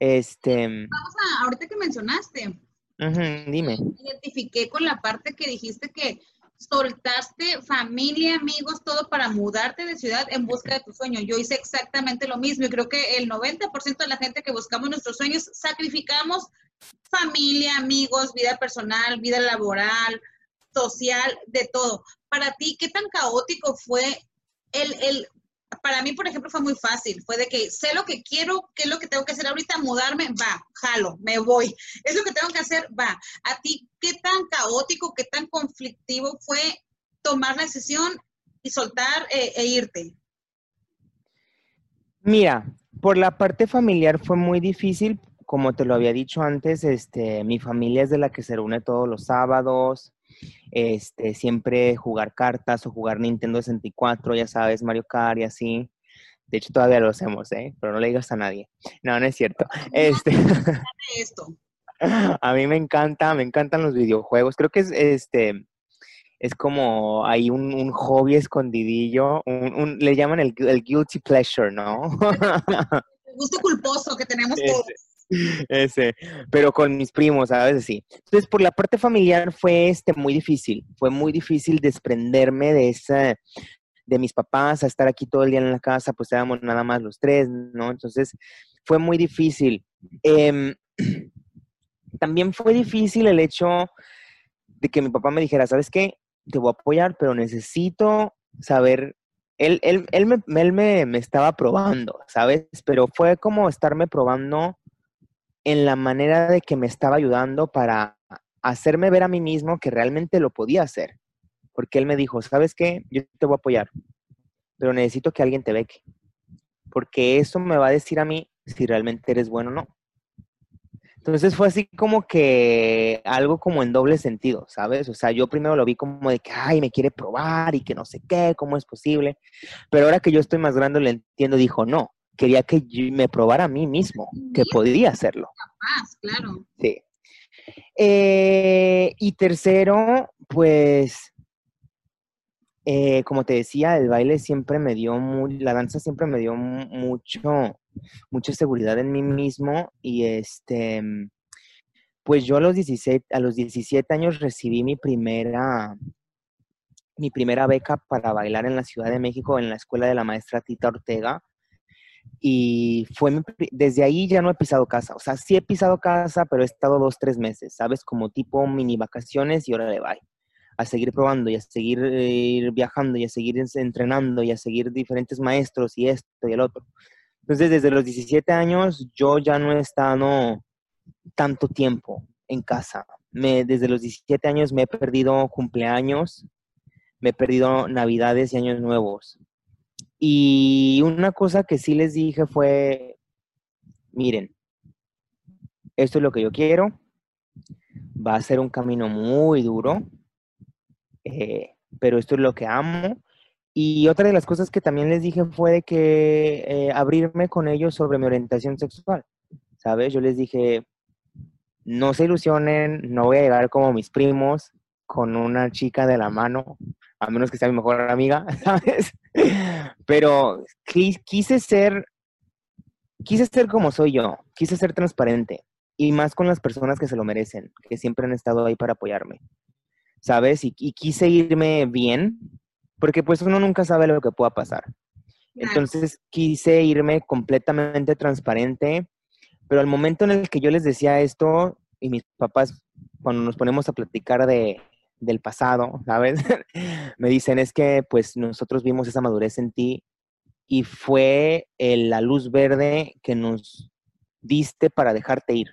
este... Vamos a, ahorita que mencionaste, dime. Identifiqué con la parte que dijiste que soltaste familia, amigos, todo para mudarte de ciudad en busca de tu sueño. Yo hice exactamente lo mismo y creo que el 90% de la gente que buscamos nuestros sueños sacrificamos familia, amigos, vida personal, vida laboral, social, de todo. Para ti, ¿qué tan caótico fue el, el para mí, por ejemplo, fue muy fácil. Fue de que sé lo que quiero, qué es lo que tengo que hacer ahorita, mudarme, va, jalo, me voy. Es lo que tengo que hacer, va. A ti, ¿qué tan caótico, qué tan conflictivo fue tomar la decisión y soltar eh, e irte? Mira, por la parte familiar fue muy difícil. Como te lo había dicho antes, este, mi familia es de la que se reúne todos los sábados este, siempre jugar cartas o jugar Nintendo 64, ya sabes, Mario Kart y así. De hecho, todavía lo hacemos, ¿eh? Pero no le digas a nadie. No, no es cierto. Este... a mí me encanta, me encantan los videojuegos. Creo que es este es como hay un, hobby escondidillo, un, le llaman el, guilty pleasure, ¿no? el gusto culposo que tenemos todos. Ese, pero con mis primos, a veces sí. Entonces, por la parte familiar fue este muy difícil, fue muy difícil desprenderme de esa, de mis papás, a estar aquí todo el día en la casa, pues éramos nada más los tres, ¿no? Entonces, fue muy difícil. Em, también fue difícil el hecho de que mi papá me dijera, ¿sabes qué? Te voy a apoyar, pero necesito saber él, él, él, me, él me, me, estaba probando, ¿sabes? Pero fue como estarme probando en la manera de que me estaba ayudando para hacerme ver a mí mismo que realmente lo podía hacer. Porque él me dijo, ¿sabes qué? Yo te voy a apoyar, pero necesito que alguien te beque. Porque eso me va a decir a mí si realmente eres bueno o no. Entonces fue así como que algo como en doble sentido, ¿sabes? O sea, yo primero lo vi como de que, ay, me quiere probar y que no sé qué, cómo es posible. Pero ahora que yo estoy más grande, le entiendo, dijo, no, quería que me probara a mí mismo que podía hacerlo. Capaz, claro. Sí. Eh, y tercero, pues, eh, como te decía, el baile siempre me dio, muy, la danza siempre me dio mucho, mucha seguridad en mí mismo y este, pues yo a los 17, a los 17 años recibí mi primera, mi primera beca para bailar en la Ciudad de México en la escuela de la maestra Tita Ortega y fue desde ahí ya no he pisado casa. O sea, sí he pisado casa, pero he estado dos, tres meses, ¿sabes? Como tipo mini vacaciones y ahora le va. A seguir probando y a seguir eh, viajando y a seguir entrenando y a seguir diferentes maestros y esto y el otro. Entonces, desde los 17 años yo ya no he estado tanto tiempo en casa. Desde los 17 años me he perdido cumpleaños, me he perdido navidades y años nuevos. Y una cosa que sí les dije fue, miren, esto es lo que yo quiero, va a ser un camino muy duro, eh, pero esto es lo que amo. Y otra de las cosas que también les dije fue de que eh, abrirme con ellos sobre mi orientación sexual, ¿sabes? Yo les dije, no se ilusionen, no voy a llegar como mis primos con una chica de la mano, a menos que sea mi mejor amiga, ¿sabes? Pero quise ser, quise ser como soy yo, quise ser transparente y más con las personas que se lo merecen, que siempre han estado ahí para apoyarme, ¿sabes? Y, quise irme bien, porque pues uno nunca sabe lo que pueda pasar. Entonces quise irme completamente transparente, pero al momento en el que yo les decía esto, y mis papás, cuando nos ponemos a platicar de, del pasado, ¿sabes? me dicen es que pues nosotros vimos esa madurez en ti y fue la luz verde que nos diste para dejarte ir,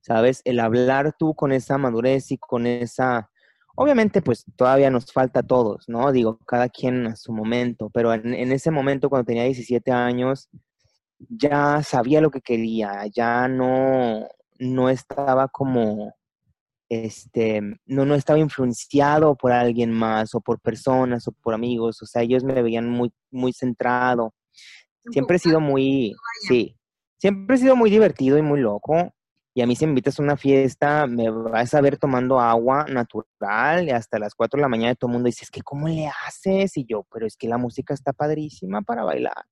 ¿sabes? El hablar tú con esa madurez y con esa... Obviamente, pues todavía nos falta a todos, ¿no? Digo, cada quien a su momento, pero en, en ese momento, cuando tenía 17 años, ya sabía lo que quería, ya no, no estaba como este, no, no estaba influenciado por alguien más o por personas o por amigos, o sea, ellos me veían muy, muy centrado. Siempre he sido muy, sí, siempre he sido muy divertido y muy loco. Y a mí si me invitas a una fiesta, me vas a ver tomando agua natural y hasta las 4 de la mañana todo el mundo dice, es que ¿cómo le haces? Y yo, pero es que la música está padrísima para bailar.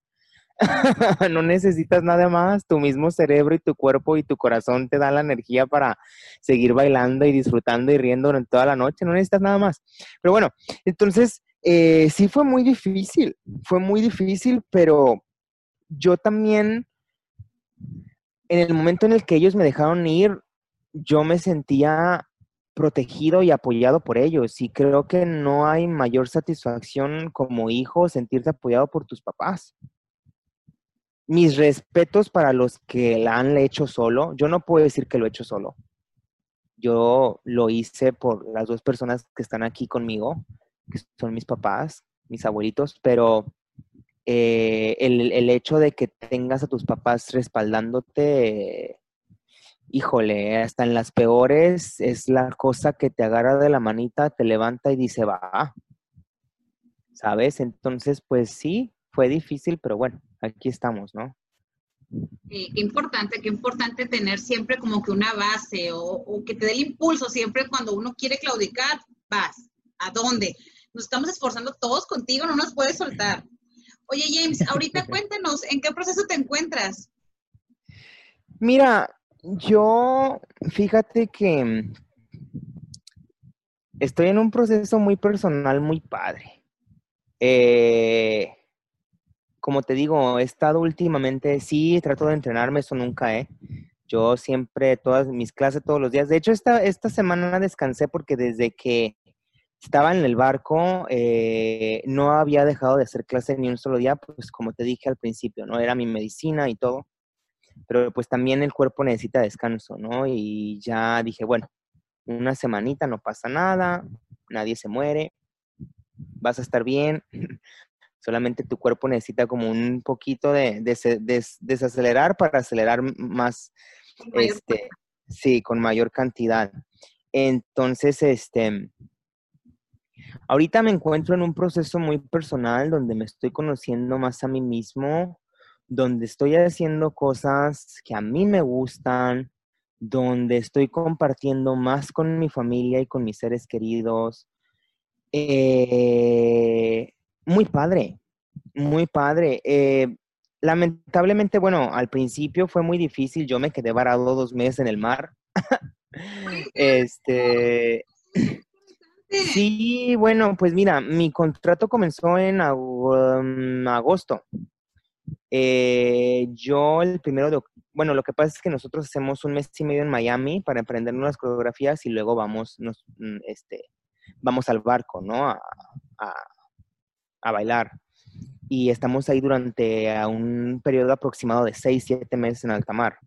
no necesitas nada más, tu mismo cerebro y tu cuerpo y tu corazón te dan la energía para seguir bailando y disfrutando y riendo durante toda la noche, no necesitas nada más. Pero bueno, entonces eh, sí fue muy difícil, fue muy difícil, pero yo también, en el momento en el que ellos me dejaron ir, yo me sentía protegido y apoyado por ellos y creo que no hay mayor satisfacción como hijo sentirte apoyado por tus papás mis respetos para los que la han hecho solo. Yo no puedo decir que lo he hecho solo. Yo lo hice por las dos personas que están aquí conmigo, que son mis papás, mis abuelitos, pero eh, el, hecho de que tengas a tus papás respaldándote, híjole, hasta en las peores es la cosa que te agarra de la manita, te levanta y dice, va. ¿Sabes? Entonces, pues sí, fue difícil, pero bueno, aquí estamos, ¿no? qué importante, qué importante tener siempre como que una base o, que te dé el impulso siempre cuando uno quiere claudicar, vas. ¿A dónde? Nos estamos esforzando todos contigo, no nos puedes soltar. Oye, James, ahorita cuéntanos, ¿en qué proceso te encuentras? Mira, yo, fíjate que estoy en un proceso muy personal, muy padre. Eh, como te digo, he estado últimamente, sí, trato de entrenarme, eso nunca, ¿eh? Yo siempre, todas mis clases, todos los días. De hecho, esta, esta semana descansé porque desde que estaba en el barco, eh, no había dejado de hacer clases ni un solo día, pues como te dije al principio, ¿no? Era mi medicina y todo. Pero pues también el cuerpo necesita descanso, ¿no? Y ya dije, bueno, una semanita no pasa nada, nadie se muere, vas a estar bien, Solamente tu cuerpo necesita como un poquito de, desacelerar para acelerar más, este, sí, con mayor cantidad. Entonces, este, ahorita me encuentro en un proceso muy personal donde me estoy conociendo más a mí mismo, donde estoy haciendo cosas que a mí me gustan, donde estoy compartiendo más con mi familia y con mis seres queridos. Eh, muy padre, muy padre. Eh, lamentablemente, bueno, al principio fue muy difícil. Yo me quedé varado dos meses en el mar. este. Sí, bueno, pues mira, mi contrato comenzó en um, agosto. Eh, yo el primero de bueno, lo que pasa es que nosotros hacemos un mes y medio en Miami para emprender unas coreografías y luego vamos, nos, mm, este, vamos al barco, ¿no? a, a bailar. Y estamos ahí durante un periodo aproximado de 6, 7 meses en alta mar.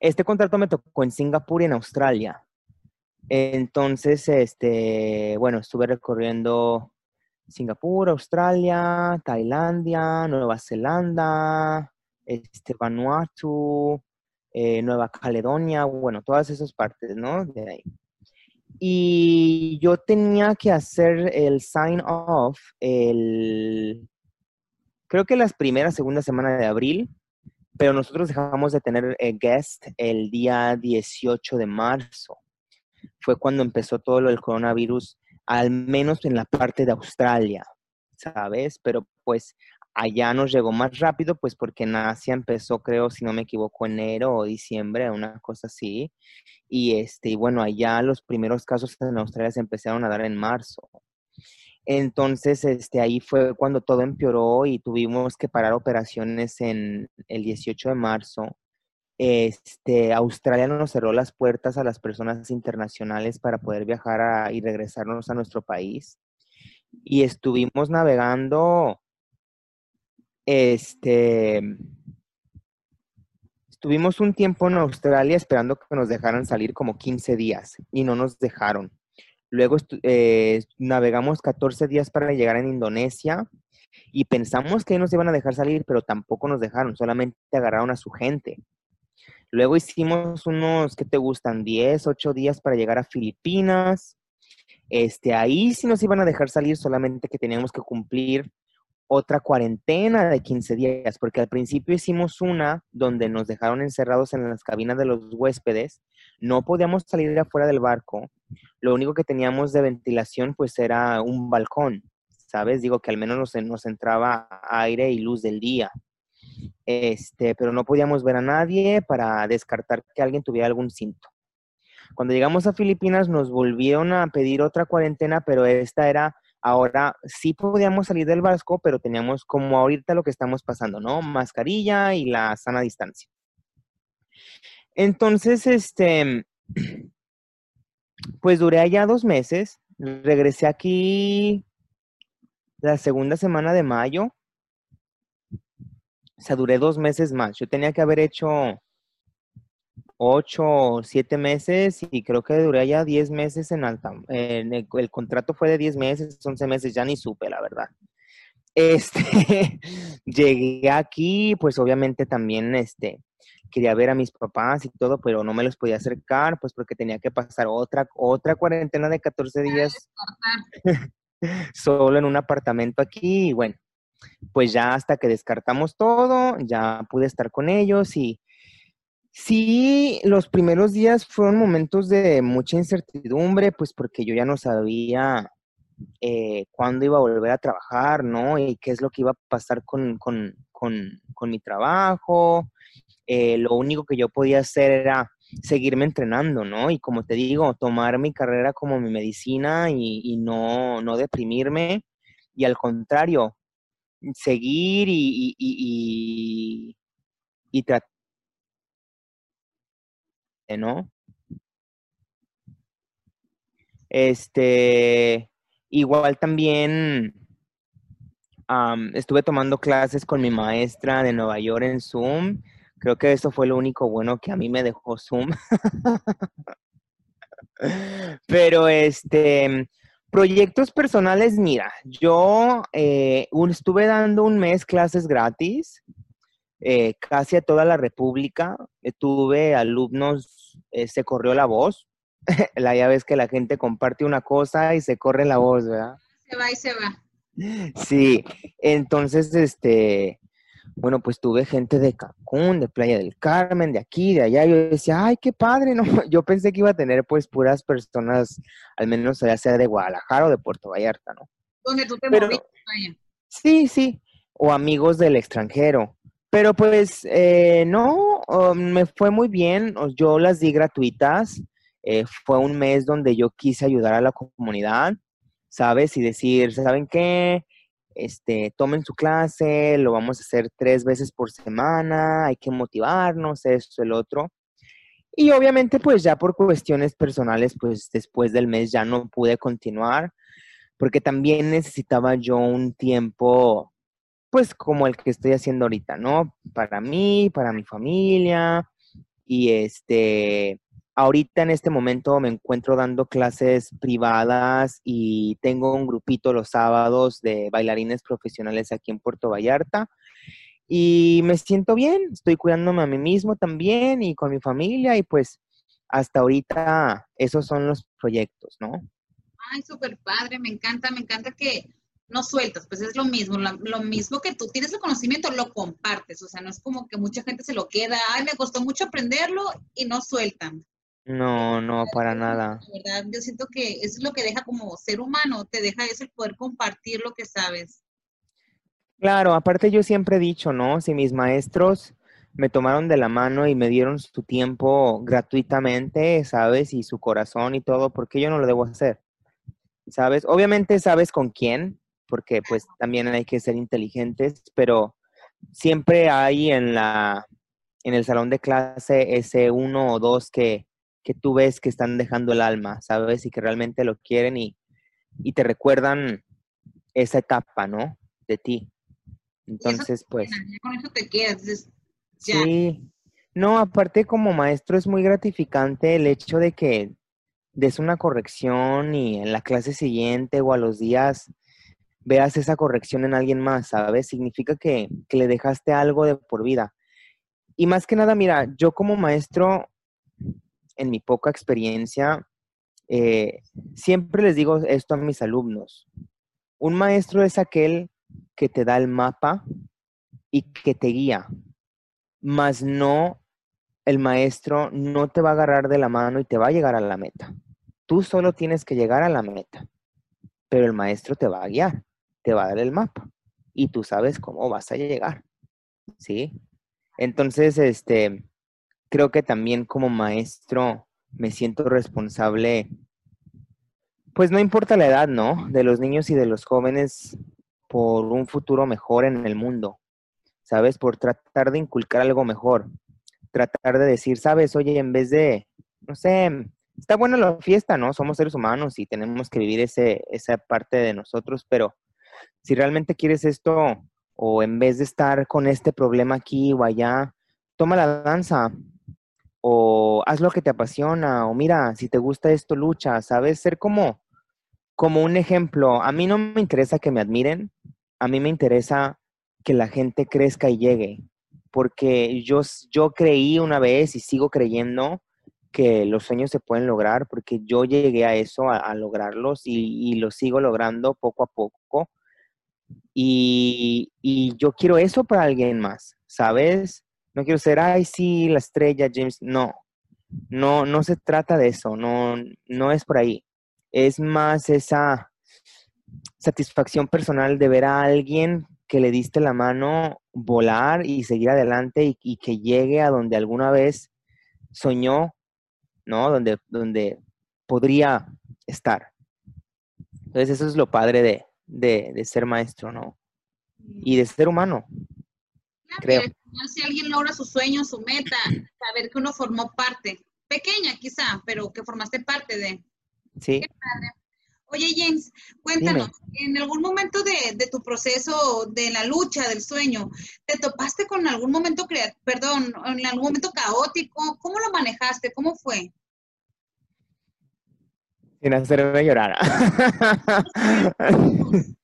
Este contrato me tocó en Singapur y en Australia. Entonces, este, bueno, estuve recorriendo Singapur, Australia, Tailandia, Nueva Zelanda, este, Vanuatu, eh, Nueva Caledonia, bueno, todas esas partes, ¿no? De ahí y yo tenía que hacer el sign off el creo que las primeras segunda semana de abril pero nosotros dejamos de tener eh, guest el día 18 de marzo. Fue cuando empezó todo lo del coronavirus al menos en la parte de Australia sabes pero pues allá nos llegó más rápido pues porque en Asia empezó creo si no me equivoco enero o diciembre una cosa así y este, y bueno, allá los primeros casos en Australia se empezaron a dar en marzo. Entonces, este, ahí fue cuando todo empeoró y tuvimos que parar operaciones en el 18 de marzo. este, Australia nos cerró las puertas a las personas internacionales para poder viajar y regresarnos a nuestro país. Y estuvimos navegando, este, estuvimos un tiempo en Australia esperando que nos dejaran salir como 15 días y no nos dejaron. Luego eh, navegamos 14 días para llegar en Indonesia y pensamos que nos iban a dejar salir, pero tampoco nos dejaron, solamente agarraron a su gente. Luego hicimos unos, ¿qué te gustan? 10, 8 días para llegar a Filipinas. Este, ahí sí nos iban a dejar salir, solamente que teníamos que cumplir otra cuarentena de 15 días, porque al principio hicimos una donde nos dejaron encerrados en las cabinas de los huéspedes, no podíamos salir afuera del barco, lo único que teníamos de ventilación pues era un balcón, ¿sabes? Digo que al menos nos, entraba aire y luz del día. Este, pero no podíamos ver a nadie para descartar que alguien tuviera algún síntoma. Cuando llegamos a Filipinas nos volvieron a pedir otra cuarentena, pero esta era ahora sí podíamos salir del barco, pero teníamos como ahorita lo que estamos pasando, ¿no? Mascarilla y la sana distancia. Entonces, este, pues duré allá dos meses, regresé aquí la segunda semana de mayo o sea, duré dos meses más. Yo tenía que haber hecho ocho o siete meses y creo que duré ya diez meses en alta. el, contrato fue de diez meses, once meses, ya ni supe, la verdad. Este, llegué aquí, pues obviamente también, este, quería ver a mis papás y todo, pero no me los podía acercar, pues porque tenía que pasar otra, otra cuarentena de 14 días solo en un apartamento aquí y bueno, pues ya hasta que descartamos todo, ya pude estar con ellos y sí, los primeros días fueron momentos de mucha incertidumbre, pues porque yo ya no sabía eh, cuándo iba a volver a trabajar, ¿no? Y qué es lo que iba a pasar con, mi trabajo. Eh, lo único que yo podía hacer era seguirme entrenando, ¿no? Y como te digo, tomar mi carrera como mi medicina y, y no, no deprimirme. Y al contrario, seguir y, y, y, tratar, ¿no? Este, igual también estuve tomando clases con mi maestra de Nueva York en Zoom. Creo que eso fue lo único bueno que a mí me dejó Zoom. Pero este, Proyectos personales, mira, yo eh, estuve dando un mes clases gratis, eh, casi a toda la República. tuve alumnos, eh, se corrió la voz. la ya ves que la gente comparte una cosa y se corre la voz, ¿verdad? Se va y se va. Sí, entonces, este, bueno, pues tuve gente de Cancún, de Playa del Carmen, de aquí, de allá. Yo decía, ay, qué padre, ¿no? Yo pensé que iba a tener pues puras personas, al menos ya sea de Guadalajara o de Puerto Vallarta, ¿no? Donde tú te Pero, Sí, sí, o amigos del extranjero. Pero pues eh, no, me fue muy bien. Yo las di gratuitas. Eh, fue un mes donde yo quise ayudar a la comunidad, ¿sabes? Y decir, ¿saben qué? este, tomen su clase, lo vamos a hacer tres veces por semana, hay que motivarnos, esto, el otro. Y obviamente, pues ya por cuestiones personales, pues después del mes ya no pude continuar, porque también necesitaba yo un tiempo, pues como el que estoy haciendo ahorita, ¿no? Para mí, para mi familia, y este, Ahorita en este momento me encuentro dando clases privadas y tengo un grupito los sábados de bailarines profesionales aquí en Puerto Vallarta. Y me siento bien, estoy cuidándome a mí mismo también y con mi familia y pues hasta ahorita esos son los proyectos, ¿no? Ay, súper padre, me encanta, me encanta que no sueltas, pues es lo mismo, lo, mismo que tú tienes el conocimiento, lo compartes, o sea, no es como que mucha gente se lo queda, ay, me costó mucho aprenderlo y no sueltan. No, no, para nada. ¿verdad? Yo siento que eso es lo que deja como ser humano, te deja eso el poder compartir lo que sabes. Claro, aparte yo siempre he dicho, ¿no? Si mis maestros me tomaron de la mano y me dieron su tiempo gratuitamente, ¿sabes? Y su corazón y todo, ¿por qué yo no lo debo hacer? ¿Sabes? Obviamente sabes con quién, porque pues también hay que ser inteligentes, pero siempre hay en la en el salón de clase ese uno o dos que, que tú ves que están dejando el alma, ¿sabes? Y que realmente lo quieren y, y te recuerdan esa etapa, ¿no? De ti. Entonces, pues... con eso te quedas. Sí. No, aparte como maestro es muy gratificante el hecho de que des una corrección y en la clase siguiente o a los días veas esa corrección en alguien más, ¿sabes? Significa que, que le dejaste algo de por vida. Y más que nada, mira, yo como maestro en mi poca experiencia, eh, siempre les digo esto a mis alumnos. Un maestro es aquel que te da el mapa y que te guía, mas no, el maestro no te va a agarrar de la mano y te va a llegar a la meta. Tú solo tienes que llegar a la meta, pero el maestro te va a guiar, te va a dar el mapa y tú sabes cómo vas a llegar. ¿Sí? Entonces, este, creo que también como maestro me siento responsable, pues no importa la edad, ¿no? De los niños y de los jóvenes por un futuro mejor en el mundo, ¿sabes? Por tratar de inculcar algo mejor, tratar de decir, ¿sabes? Oye, en vez de, no sé, está buena la fiesta, ¿no? Somos seres humanos y tenemos que vivir ese, esa parte de nosotros, pero si realmente quieres esto, o en vez de estar con este problema aquí o allá, toma la danza o haz lo que te apasiona o mira, si te gusta esto, lucha, ¿sabes? Ser como, como un ejemplo. A mí no me interesa que me admiren, a mí me interesa que la gente crezca y llegue, porque yo, yo creí una vez y sigo creyendo que los sueños se pueden lograr, porque yo llegué a eso, a, lograrlos y, y lo sigo logrando poco a poco. Y, y yo quiero eso para alguien más, ¿sabes? No quiero ser, ay, sí, la estrella, James. No, no, no se trata de eso, no, no es por ahí. Es más esa satisfacción personal de ver a alguien que le diste la mano volar y seguir adelante y, que llegue a donde alguna vez soñó, ¿no? Donde, donde podría estar. Entonces eso es lo padre de, de, de ser maestro, ¿no? Y de ser humano, creo si alguien logra su sueño, su meta, saber que uno formó parte, pequeña quizá, pero que formaste parte de. Sí. Oye, James, cuéntanos, en algún momento de, tu proceso de la lucha del sueño, ¿te topaste con algún momento, perdón, en algún momento caótico? ¿Cómo lo manejaste? ¿Cómo fue? Sin hacerme llorar.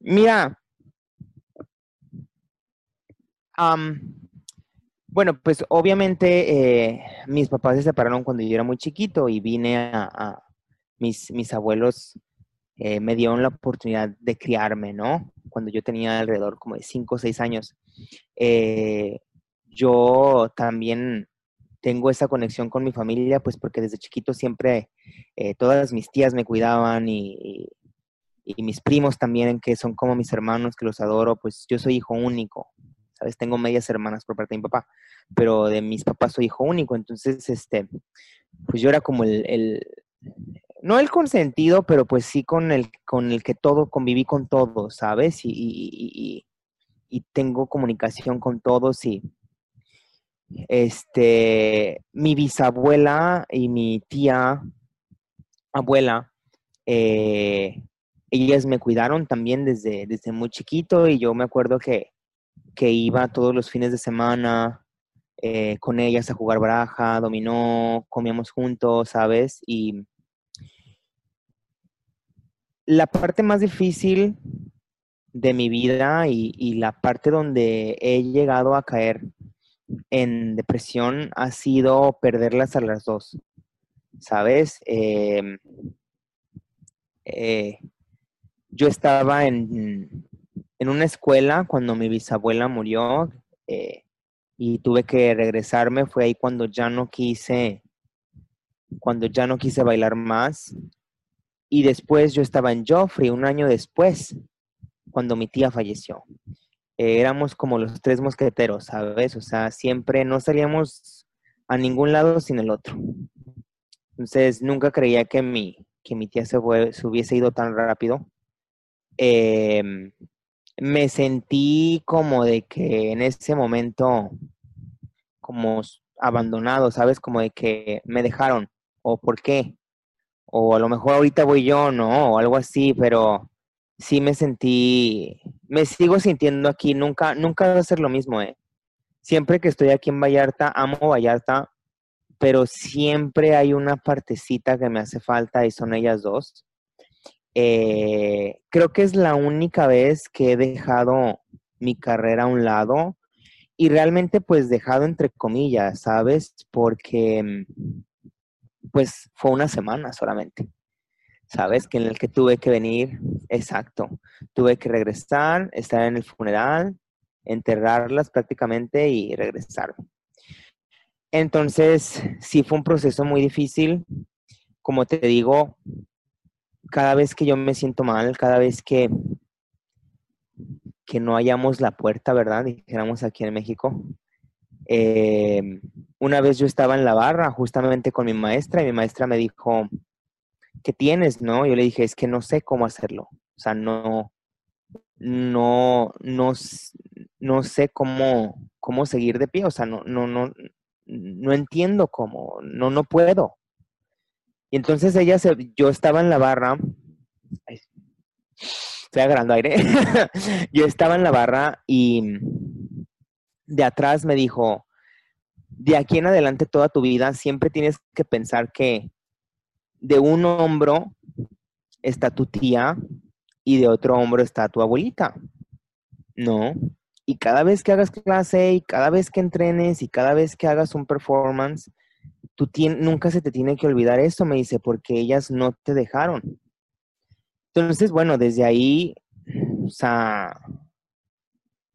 Mira, bueno, pues obviamente eh, mis papás se separaron cuando yo era muy chiquito y vine a, mis, mis abuelos eh, me dieron la oportunidad de criarme, ¿no? Cuando yo tenía alrededor como de 5 o 6 años. Eh, yo también tengo esa conexión con mi familia, pues porque desde chiquito siempre todas mis tías me cuidaban y, y, mis primos también, que son como mis hermanos, que los adoro, pues yo soy hijo único. ¿sabes? Tengo medias hermanas por parte de mi papá, pero de mis papás soy hijo único, entonces, este, pues yo era como el, no el consentido, pero pues sí con el, con el que todo, conviví con todos, ¿sabes? Y, tengo comunicación con todos y, este, mi bisabuela y mi tía, abuela, eh, ellas me cuidaron también desde, desde muy chiquito y yo me acuerdo que que iba todos los fines de semana eh, con ellas a jugar baraja, dominó, comíamos juntos, ¿sabes? Y la parte más difícil de mi vida y, la parte donde he llegado a caer en depresión ha sido perderlas a las dos, ¿sabes? Em, eh, yo estaba en, en una escuela cuando mi bisabuela murió eh, y tuve que regresarme, fue ahí cuando ya no quise, cuando ya no quise bailar más. Y después yo estaba en Joffrey, un año después, cuando mi tía falleció. Eh, éramos como los tres mosqueteros, ¿sabes? O sea, siempre no salíamos a ningún lado sin el otro. Entonces, nunca creía que mi, que mi tía se, se hubiese ido tan rápido. Eh, me sentí como de que en ese momento como abandonado, ¿sabes? Como de que me dejaron, o por qué, o a lo mejor ahorita voy yo, ¿no? O algo así, pero sí me sentí, me sigo sintiendo aquí, nunca, nunca va a ser lo mismo, ¿eh? Siempre que estoy aquí en Vallarta, amo Vallarta, pero siempre hay una partecita que me hace falta y son ellas dos. Eh, creo que es la única vez que he dejado mi carrera a un lado y realmente pues dejado entre comillas, ¿sabes? Porque pues fue una semana solamente, ¿sabes? Que en el que tuve que venir, exacto, tuve que regresar, estar en el funeral, enterrarlas prácticamente y regresar. Entonces, sí fue un proceso muy difícil. Como te digo, cada vez que yo me siento mal, cada vez que, que no hallamos la puerta, ¿verdad? Dijéramos aquí en México. Eh, una vez yo estaba en la barra justamente con mi maestra y mi maestra me dijo, ¿qué tienes? No, yo le dije, es que no sé cómo hacerlo. O sea, no, no, no, no sé cómo, cómo seguir de pie. O sea, no, no, no, no entiendo cómo, no, no puedo. Y entonces ella se, yo estaba en la barra, estoy agarrando aire, yo estaba en la barra y de atrás me dijo, de aquí en adelante toda tu vida siempre tienes que pensar que de un hombro está tu tía y de otro hombro está tu abuelita. No. Y cada vez que hagas clase y cada vez que entrenes y cada vez que hagas un performance, tú nunca se te tiene que olvidar esto, me dice, porque ellas no te dejaron. Entonces, bueno, desde ahí, o sea,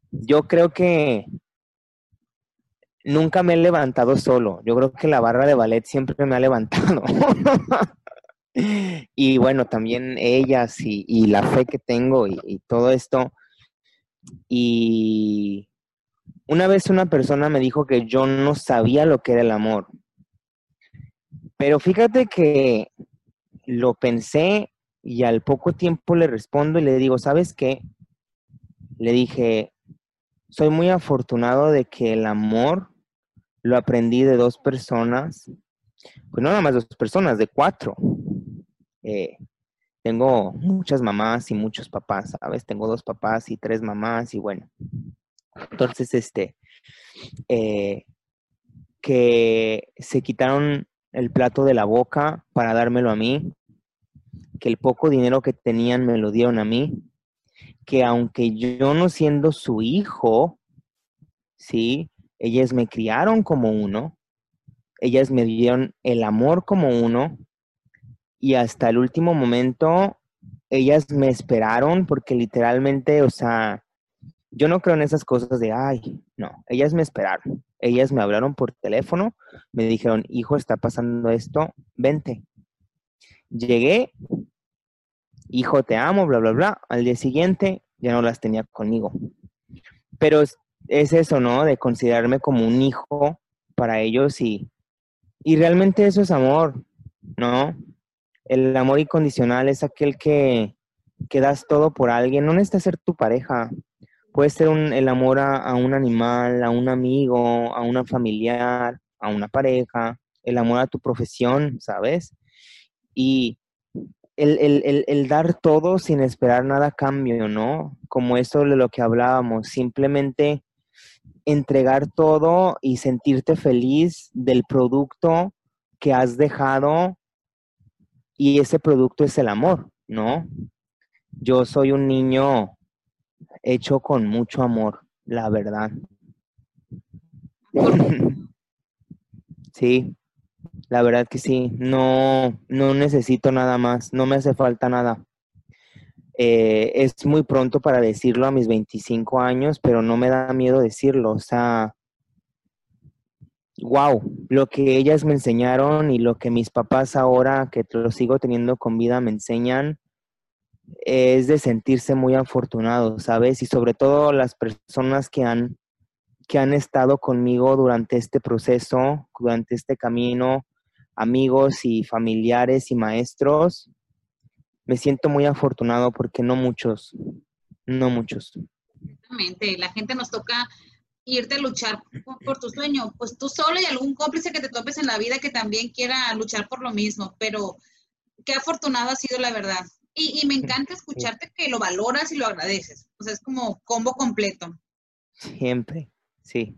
yo creo que nunca me he levantado solo. Yo creo que la barra de ballet siempre me ha levantado. y bueno, también ellas y, la fe que tengo y, todo esto. Y una vez una persona me dijo que yo no sabía lo que era el amor. Pero fíjate que lo pensé y al poco tiempo le respondo y le digo, ¿sabes qué? Le dije, soy muy afortunado de que el amor lo aprendí de dos personas, pues no nada más dos personas, de cuatro. Eh, tengo muchas mamás y muchos papás, ¿sabes? Tengo dos papás y tres mamás y bueno. Entonces, este, eh, que se quitaron el plato de la boca para dármelo a mí, que el poco dinero que tenían me lo dieron a mí, que aunque yo no siendo su hijo, ¿sí? Ellas me criaron como uno, ellas me dieron el amor como uno y hasta el último momento ellas me esperaron porque literalmente, o sea, yo no creo en esas cosas de, ay, no, ellas me esperaron. Ellas me hablaron por teléfono, me dijeron, hijo, está pasando esto, vente. Llegué, hijo, te amo, bla, bla, bla. Al día siguiente ya no las tenía conmigo. Pero es eso, ¿no? De considerarme como un hijo para ellos y, y realmente eso es amor, ¿no? El amor incondicional es aquel que, que das todo por alguien, no necesita ser tu pareja, puede ser el amor a, un animal, a un amigo, a una familiar, a una pareja, el amor a tu profesión, ¿sabes? Y el, dar todo sin esperar nada a cambio, ¿no? Como eso de lo que hablábamos, simplemente entregar todo y sentirte feliz del producto que has dejado y ese producto es el amor, ¿no? Yo soy un niño hecho con mucho amor, la verdad. sí, la verdad que sí, no, no necesito nada más, no me hace falta nada. Eh, es muy pronto para decirlo a mis 25 años, pero no me da miedo decirlo. O sea, wow, lo que ellas me enseñaron y lo que mis papás ahora, que lo sigo teniendo con vida, me enseñan, es de sentirse muy afortunado, ¿sabes? Y sobre todo las personas que han, que han estado conmigo durante este proceso, durante este camino, amigos y familiares y maestros, me siento muy afortunado porque no muchos, no muchos. Exactamente, la gente nos toca irte a luchar por, tu sueño, pues tú solo y algún cómplice que te topes en la vida que también quiera luchar por lo mismo, pero qué afortunado ha sido la verdad. Y, me encanta escucharte que lo valoras y lo agradeces. O sea, es como combo completo. Siempre, sí.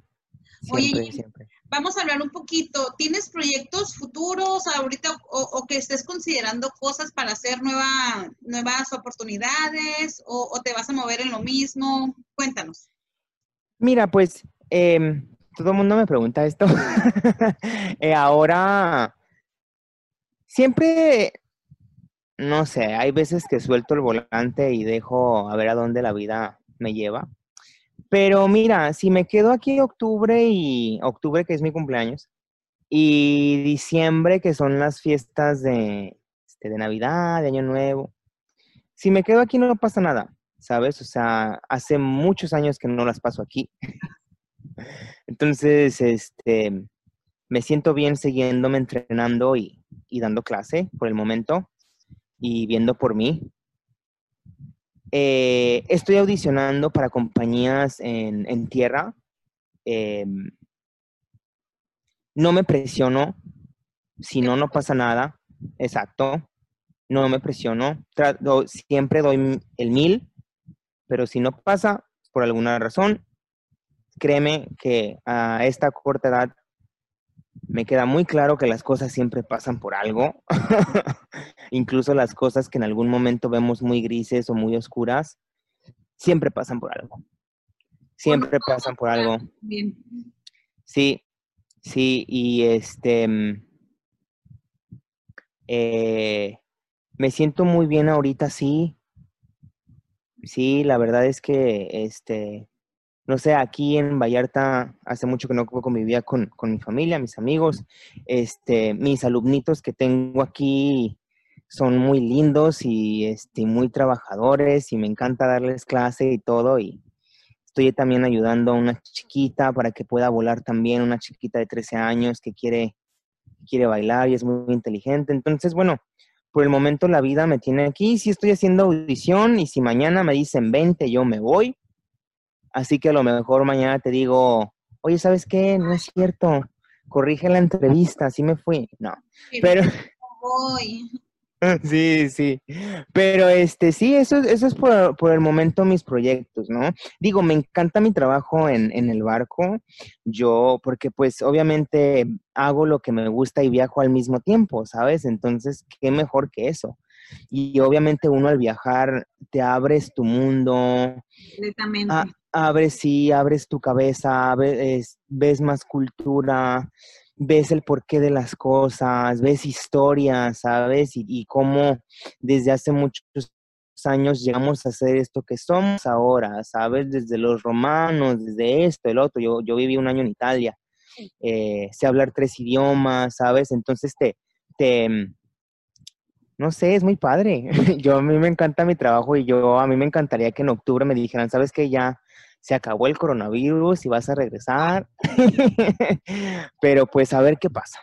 Siempre, siempre. Vamos a hablar un poquito. ¿Tienes proyectos futuros ahorita o, que estés considerando cosas para hacer nueva, nuevas oportunidades o, te vas a mover en lo mismo? Cuéntanos. Mira, pues em, todo el mundo me pregunta esto. Eh, ahora, siempre, no sé, hay veces que suelto el volante y dejo a ver a dónde la vida me lleva. Pero mira, si me quedo aquí octubre y octubre, que es mi cumpleaños, y diciembre, que son las fiestas de, este, de Navidad, de Año Nuevo, si me quedo aquí no pasa nada, ¿sabes? O sea, hace muchos años que no las paso aquí. Entonces, este, me siento bien siguiéndome entrenando y, y dando clase por el momento y viendo por mí. Eh, estoy audicionando para compañías en, tierra. Em, no me presiono. Si no, no pasa nada. Exacto. No me presiono. siempre doy el mil. Pero si no pasa, por alguna razón, créeme que a esta corta edad me queda muy claro que las cosas siempre pasan por algo. Incluso las cosas que en algún momento vemos muy grises o muy oscuras, siempre pasan por algo. Siempre pasan por algo. Sí, sí, y este... Mm, eh, me siento muy bien ahorita, sí. Sí, la verdad es que este no sé, aquí en Vallarta hace mucho que no convivía con, con mi familia, mis amigos, este, mis alumnitos que tengo aquí son muy lindos y este, muy trabajadores y me encanta darles clase y todo y estoy también ayudando a una chiquita para que pueda volar también, una chiquita de 13 años que quiere, quiere bailar y es muy inteligente. Entonces, bueno, por el momento la vida me tiene aquí, si estoy haciendo audición y si mañana me dicen 20, yo me voy Así que a lo mejor mañana te digo, oye, ¿sabes qué? No es cierto. Corrige la entrevista, así me fui. No. Pero. Sí, sí. Pero este, sí, eso, eso es por, por, el momento mis proyectos, ¿no? Digo, me encanta mi trabajo en, en, el barco. Yo, porque pues obviamente hago lo que me gusta y viajo al mismo tiempo, ¿sabes? Entonces, ¿qué mejor que eso? Y obviamente uno al viajar te abres tu mundo. Completamente abres, sí, abres tu cabeza, ves, ves más cultura, ves el porqué de las cosas, ves historias, ¿sabes? Y, y, cómo desde hace muchos años llegamos a ser esto que somos ahora, ¿sabes? Desde los romanos, desde esto, el otro. Yo, yo viví un año en Italia, eh, sé hablar tres idiomas, ¿sabes? Entonces te, te, no sé, es muy padre. Yo a mí me encanta mi trabajo y yo a mí me encantaría que en octubre me dijeran, ¿sabes qué? Ya se acabó el coronavirus y vas a regresar. Pero pues a ver qué pasa.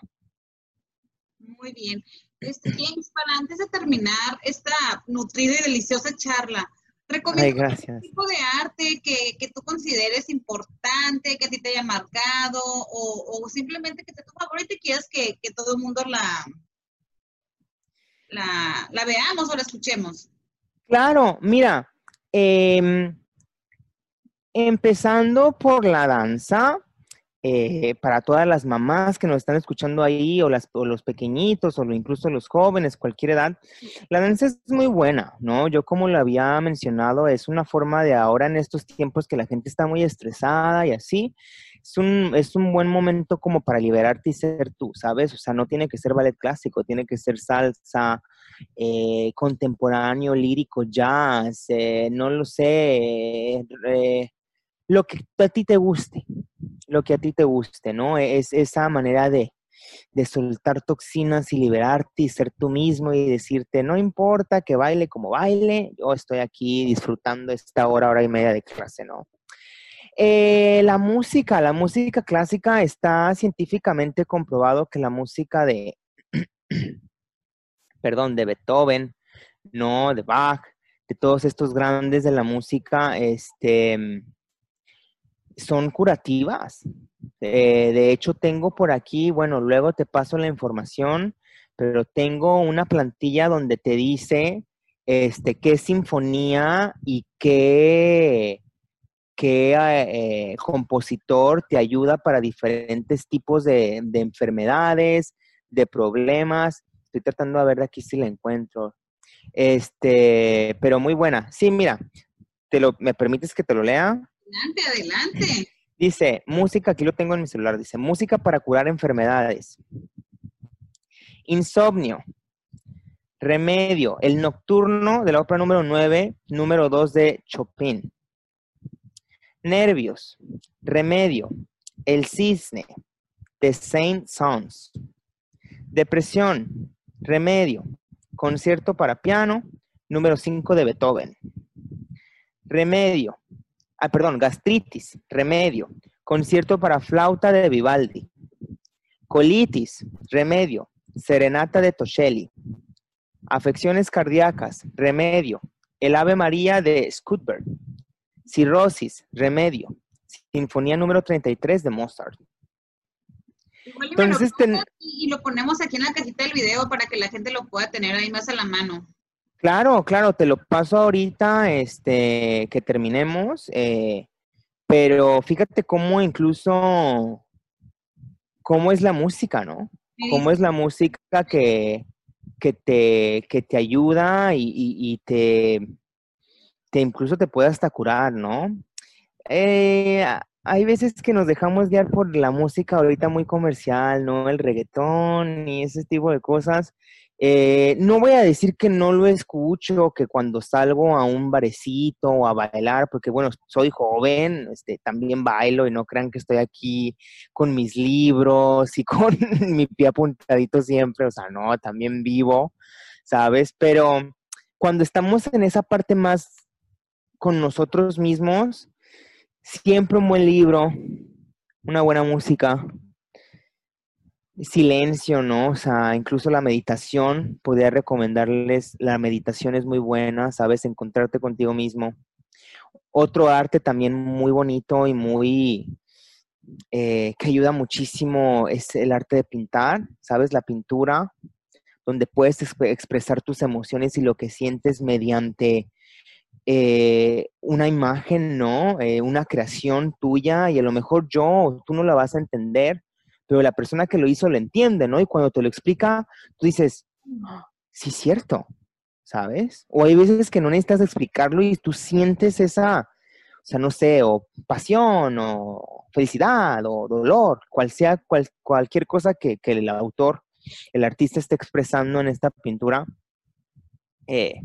Muy bien. Este, James, para antes de terminar esta nutrida y deliciosa charla, recomiendo un tipo de arte que, que, tú consideres importante, que a ti te haya marcado, o, o simplemente que te tu favorito y quieras que, que todo el mundo la, la, la, veamos o la escuchemos. Claro, mira, eh, Empezando por la danza, eh, para todas las mamás que nos están escuchando ahí, o, las, los pequeñitos, o incluso los jóvenes, cualquier edad, la danza es muy buena, ¿no? Yo como lo había mencionado, es una forma de ahora en estos tiempos que la gente está muy estresada y así, es un, es un buen momento como para liberarte y ser tú, ¿sabes? O sea, no tiene que ser ballet clásico, tiene que ser salsa, eh, contemporáneo, lírico, jazz, eh, no lo sé, lo que a ti te guste, lo que a ti te guste, ¿no? Es esa manera de, soltar toxinas y liberarte y ser tú mismo y decirte, no importa que baile como baile, yo estoy aquí disfrutando esta hora, hora y media de clase, ¿no? Eh, la música, la música clásica está científicamente comprobado que la música de, perdón, de Beethoven, no, de Bach, de todos estos grandes de la música, este, son curativas. Eh, de hecho, tengo por aquí, bueno, luego te paso la información, pero tengo una plantilla donde te dice este, qué sinfonía y qué, qué eh, compositor te ayuda para diferentes tipos de, de, enfermedades, de problemas. Estoy tratando de ver de aquí si la encuentro. Este, pero muy buena. Sí, mira, te lo, ¿me permites que te lo lea? Adelante, adelante. Dice, música, aquí lo tengo en mi celular, dice, música para curar enfermedades. Insomnio. Remedio, el nocturno de la ópera número 9, número 2 de Chopin. Nervios. Remedio, el cisne de Saint Sons. Depresión. Remedio, concierto para piano, número 5 de Beethoven. Remedio, ah, perdón, gastritis, remedio, concierto para flauta de Vivaldi. Colitis, remedio, serenata de Toscelli. Afecciones cardíacas, remedio, el Ave María de Scootberg. Cirrosis, remedio, Sinfonía número 33 de Mozart. Entonces, y lo ponemos aquí en la cajita del video para que la gente lo pueda tener ahí más a la mano. Claro, claro, te lo paso ahorita, este, que terminemos, eh, pero fíjate cómo incluso, cómo es la música, ¿no? Cómo es la música que, que, te, que te ayuda y, te, te, incluso te puede hasta curar, ¿no? Eh, hay veces que nos dejamos guiar por la música ahorita muy comercial, ¿no? El reggaetón y ese tipo de cosas. Eh, no voy a decir que no lo escucho, que cuando salgo a un barecito o a bailar, porque bueno, soy joven, este, también bailo y no crean que estoy aquí con mis libros y con mi pie apuntadito siempre, o sea, no, también vivo, ¿sabes? Pero cuando estamos en esa parte más con nosotros mismos, siempre un buen libro, una buena música, silencio, ¿no? O sea, incluso la meditación, podría recomendarles, la meditación es muy buena, ¿sabes? Encontrarte contigo mismo. Otro arte también muy bonito y muy, eh, que ayuda muchísimo es el arte de pintar, ¿sabes? La pintura, donde puedes expresar tus emociones y lo que sientes mediante eh, una imagen, ¿no? Eh, una creación tuya y a lo mejor yo, tú no la vas a entender, pero la persona que lo hizo lo entiende, ¿no? Y cuando te lo explica, tú dices, sí, cierto, ¿sabes? O hay veces que no necesitas explicarlo y tú sientes esa, o sea, no sé, o pasión, o felicidad, o dolor, cual sea cualquier cosa que, que, el autor, el artista esté expresando en esta pintura, eh,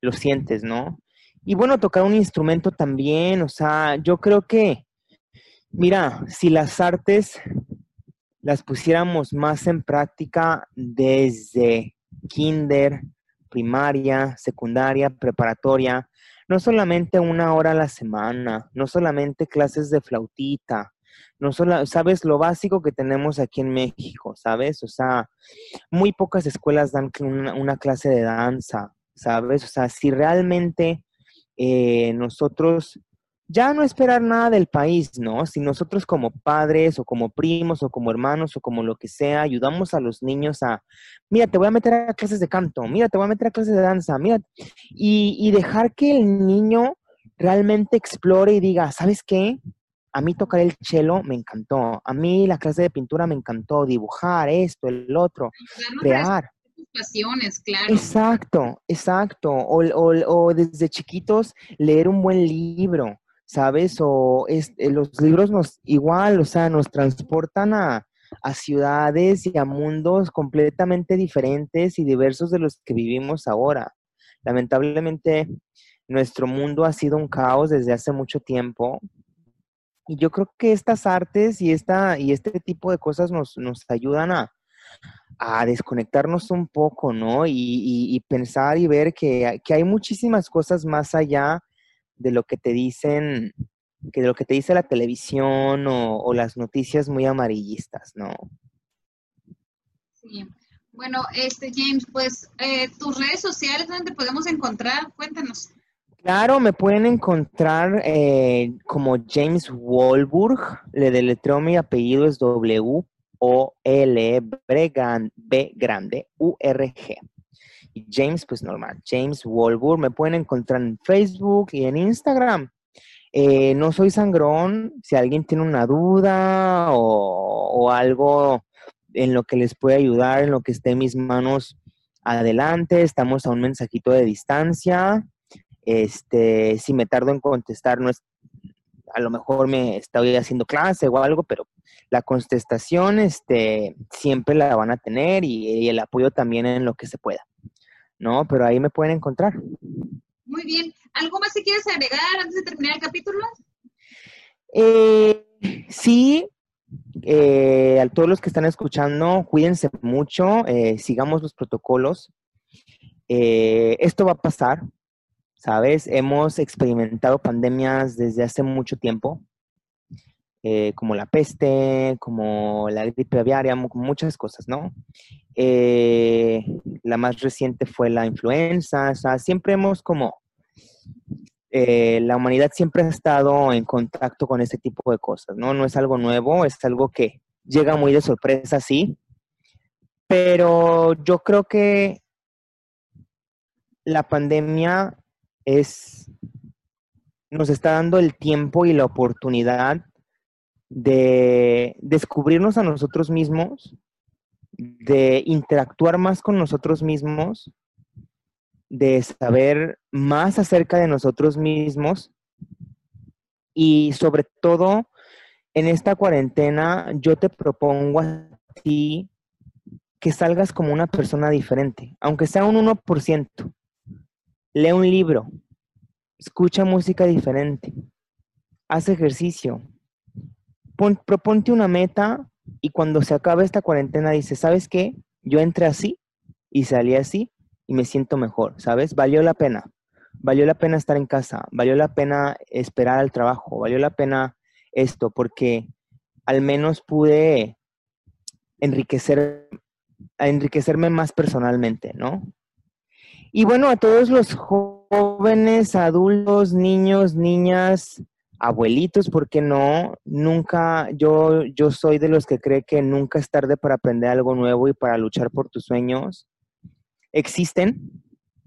lo sientes, ¿no? Y bueno, tocar un instrumento también, o sea, yo creo que, mira, si las artes las pusiéramos más en práctica desde kinder, primaria, secundaria, preparatoria, no solamente una hora a la semana, no solamente clases de flautita, no solo, sabes, lo básico que tenemos aquí en México, ¿sabes? O sea, muy pocas escuelas dan una, clase de danza, ¿sabes? O sea, si realmente eh, nosotros ya no esperar nada del país, ¿no? Si nosotros como padres o como primos o como hermanos o como lo que sea, ayudamos a los niños a, mira, te voy a meter a clases de canto, mira, te voy a meter a clases de danza, mira, y, y dejar que el niño realmente explore y diga, ¿sabes qué? A mí tocar el cello me encantó, a mí la clase de pintura me encantó, dibujar esto, el otro, crear pasiones, claro. Exacto, exacto. O, o, desde chiquitos leer un buen libro, ¿sabes? O eh, los libros nos igual, o sea, nos transportan a, a ciudades y a mundos completamente diferentes y diversos de los que vivimos ahora. Lamentablemente, nuestro mundo ha sido un caos desde hace mucho tiempo. Y yo creo que estas artes y, esta, y este tipo de cosas nos, nos ayudan a, a desconectarnos un poco, ¿no? Y, pensar y ver que, hay muchísimas cosas más allá de lo que te dicen, que de lo que te dice la televisión o, las noticias muy amarillistas, ¿no? Sí. Bueno, este James, pues eh, tus redes sociales, ¿dónde podemos encontrar? Cuéntanos. Claro, me pueden encontrar eh, como James Walburg, le deletreo mi apellido es W O L B grande U R G. Y James, pues normal, James Walburg, me pueden encontrar en Facebook y en Instagram. Eh, no soy sangrón, si alguien tiene una duda o, algo en lo que les puede ayudar, en lo que esté en mis manos, adelante, estamos a un mensajito de distancia. Este, si me tardo en contestar, no es, a lo mejor me estoy haciendo clase o algo, pero la contestación este, siempre la van a tener y, el apoyo también en lo que se pueda, ¿no? Pero ahí me pueden encontrar. Muy bien. ¿Algo más que quieres agregar antes de terminar el capítulo? Eh, sí, eh, a todos los que están escuchando, cuídense mucho, eh, sigamos los protocolos. esto va a pasar, ¿sabes? Hemos experimentado pandemias desde hace mucho tiempo, eh, como la peste, como la gripe aviaria, muchas cosas, ¿no? Eh, la más reciente fue la influenza, o sea, siempre hemos como, eh, la humanidad siempre ha estado en contacto con este tipo de cosas, ¿no? No es algo nuevo, es algo que llega muy de sorpresa, sí, pero yo creo que la pandemia es, nos está dando el tiempo y la oportunidad de descubrirnos a nosotros mismos, de interactuar más con nosotros mismos, de saber más acerca de nosotros mismos y sobre todo en esta cuarentena yo te propongo a ti que salgas como una persona diferente, aunque sea un 1%. Lee un libro, escucha música diferente, haz ejercicio, proponte una meta y cuando se acabe esta cuarentena dices, ¿sabes qué? Yo entré así y salí así y me siento mejor, ¿sabes? Valió la pena. Valió la pena estar en casa, valió la pena esperar al trabajo, valió la pena esto, porque al menos pude enriquecer, enriquecerme más personalmente, ¿no? Y bueno, a todos los jóvenes, adultos, niños, niñas, abuelitos, ¿por qué no? Nunca, yo, yo soy de los que cree que nunca es tarde para aprender algo nuevo y para luchar por tus sueños. Existen,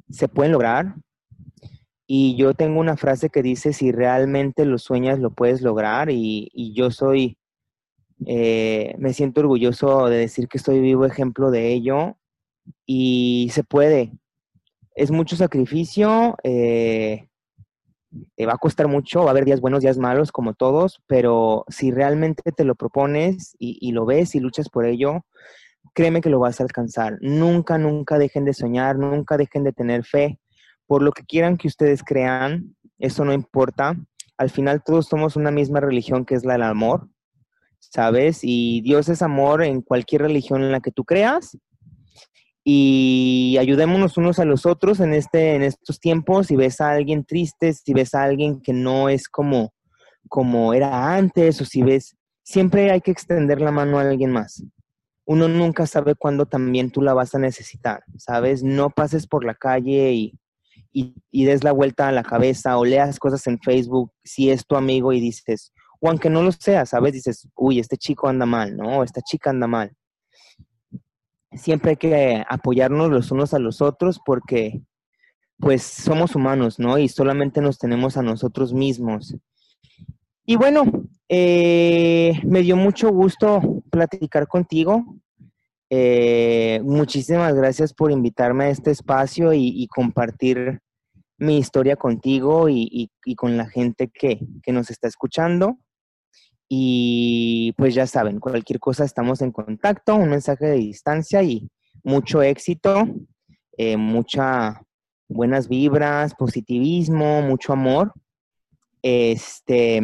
se pueden lograr. Y yo tengo una frase que dice, si realmente lo sueñas, lo puedes lograr. Y, yo soy, eh, me siento orgulloso de decir que estoy vivo ejemplo de ello. Y se puede, es mucho sacrificio, eh, te va a costar mucho, va a haber días buenos, días malos, como todos, pero si realmente te lo propones y, lo ves y luchas por ello, créeme que lo vas a alcanzar. Nunca, nunca dejen de soñar, nunca dejen de tener fe. Por lo que quieran que ustedes crean, eso no importa. Al final todos somos una misma religión que es la del amor, ¿sabes? Y Dios es amor en cualquier religión en la que tú creas y ayudémonos unos a los otros en, este, en estos tiempos. Si ves a alguien triste, si ves a alguien que no es como, como era antes, o si ves, siempre hay que extender la mano a alguien más. Uno nunca sabe cuándo también tú la vas a necesitar, ¿sabes? No pases por la calle y, y, des la vuelta a la cabeza o leas cosas en Facebook si es tu amigo y dices, o aunque no lo sea, ¿sabes? Dices, uy, este chico anda mal, ¿no? Esta chica anda mal siempre hay que apoyarnos los unos a los otros porque pues somos humanos, ¿no? Y solamente nos tenemos a nosotros mismos. Y bueno, eh, me dio mucho gusto platicar contigo. Eh, muchísimas gracias por invitarme a este espacio y, compartir mi historia contigo y, con la gente que, que nos está escuchando. Y pues ya saben, cualquier cosa estamos en contacto, un mensaje de distancia y mucho éxito, eh, muchas buenas vibras, positivismo, mucho amor. Este,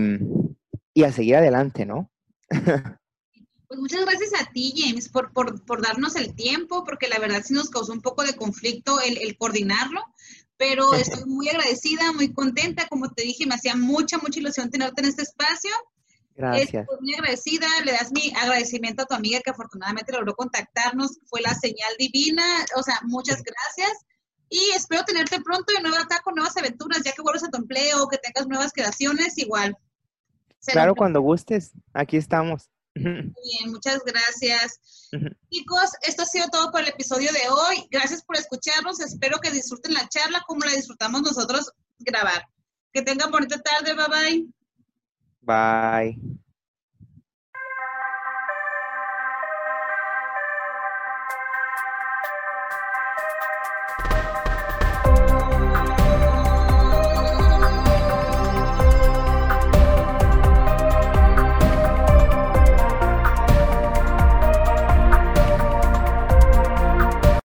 y a seguir adelante, ¿no? Pues muchas gracias a ti, James, por, por, darnos el tiempo, porque la verdad sí nos causó un poco de conflicto el, el coordinarlo, pero estoy muy agradecida, muy contenta. Como te dije, me hacía mucha, mucha ilusión tenerte en este espacio. Gracias. muy agradecida, le das mi agradecimiento a tu amiga que afortunadamente logró contactarnos, fue la señal divina, o sea, muchas gracias. y espero tenerte pronto de nuevo acá con nuevas aventuras, ya que vuelvas a tu empleo, que tengas nuevas creaciones, igual. claro, cuando gustes, aquí estamos. Muy bien, muchas gracias. Chicos, esto ha sido todo por el episodio de hoy. Gracias por escucharnos. Espero que disfruten la charla como la disfrutamos nosotros grabar. Que tengan bonita tarde. Bye bye. Bye.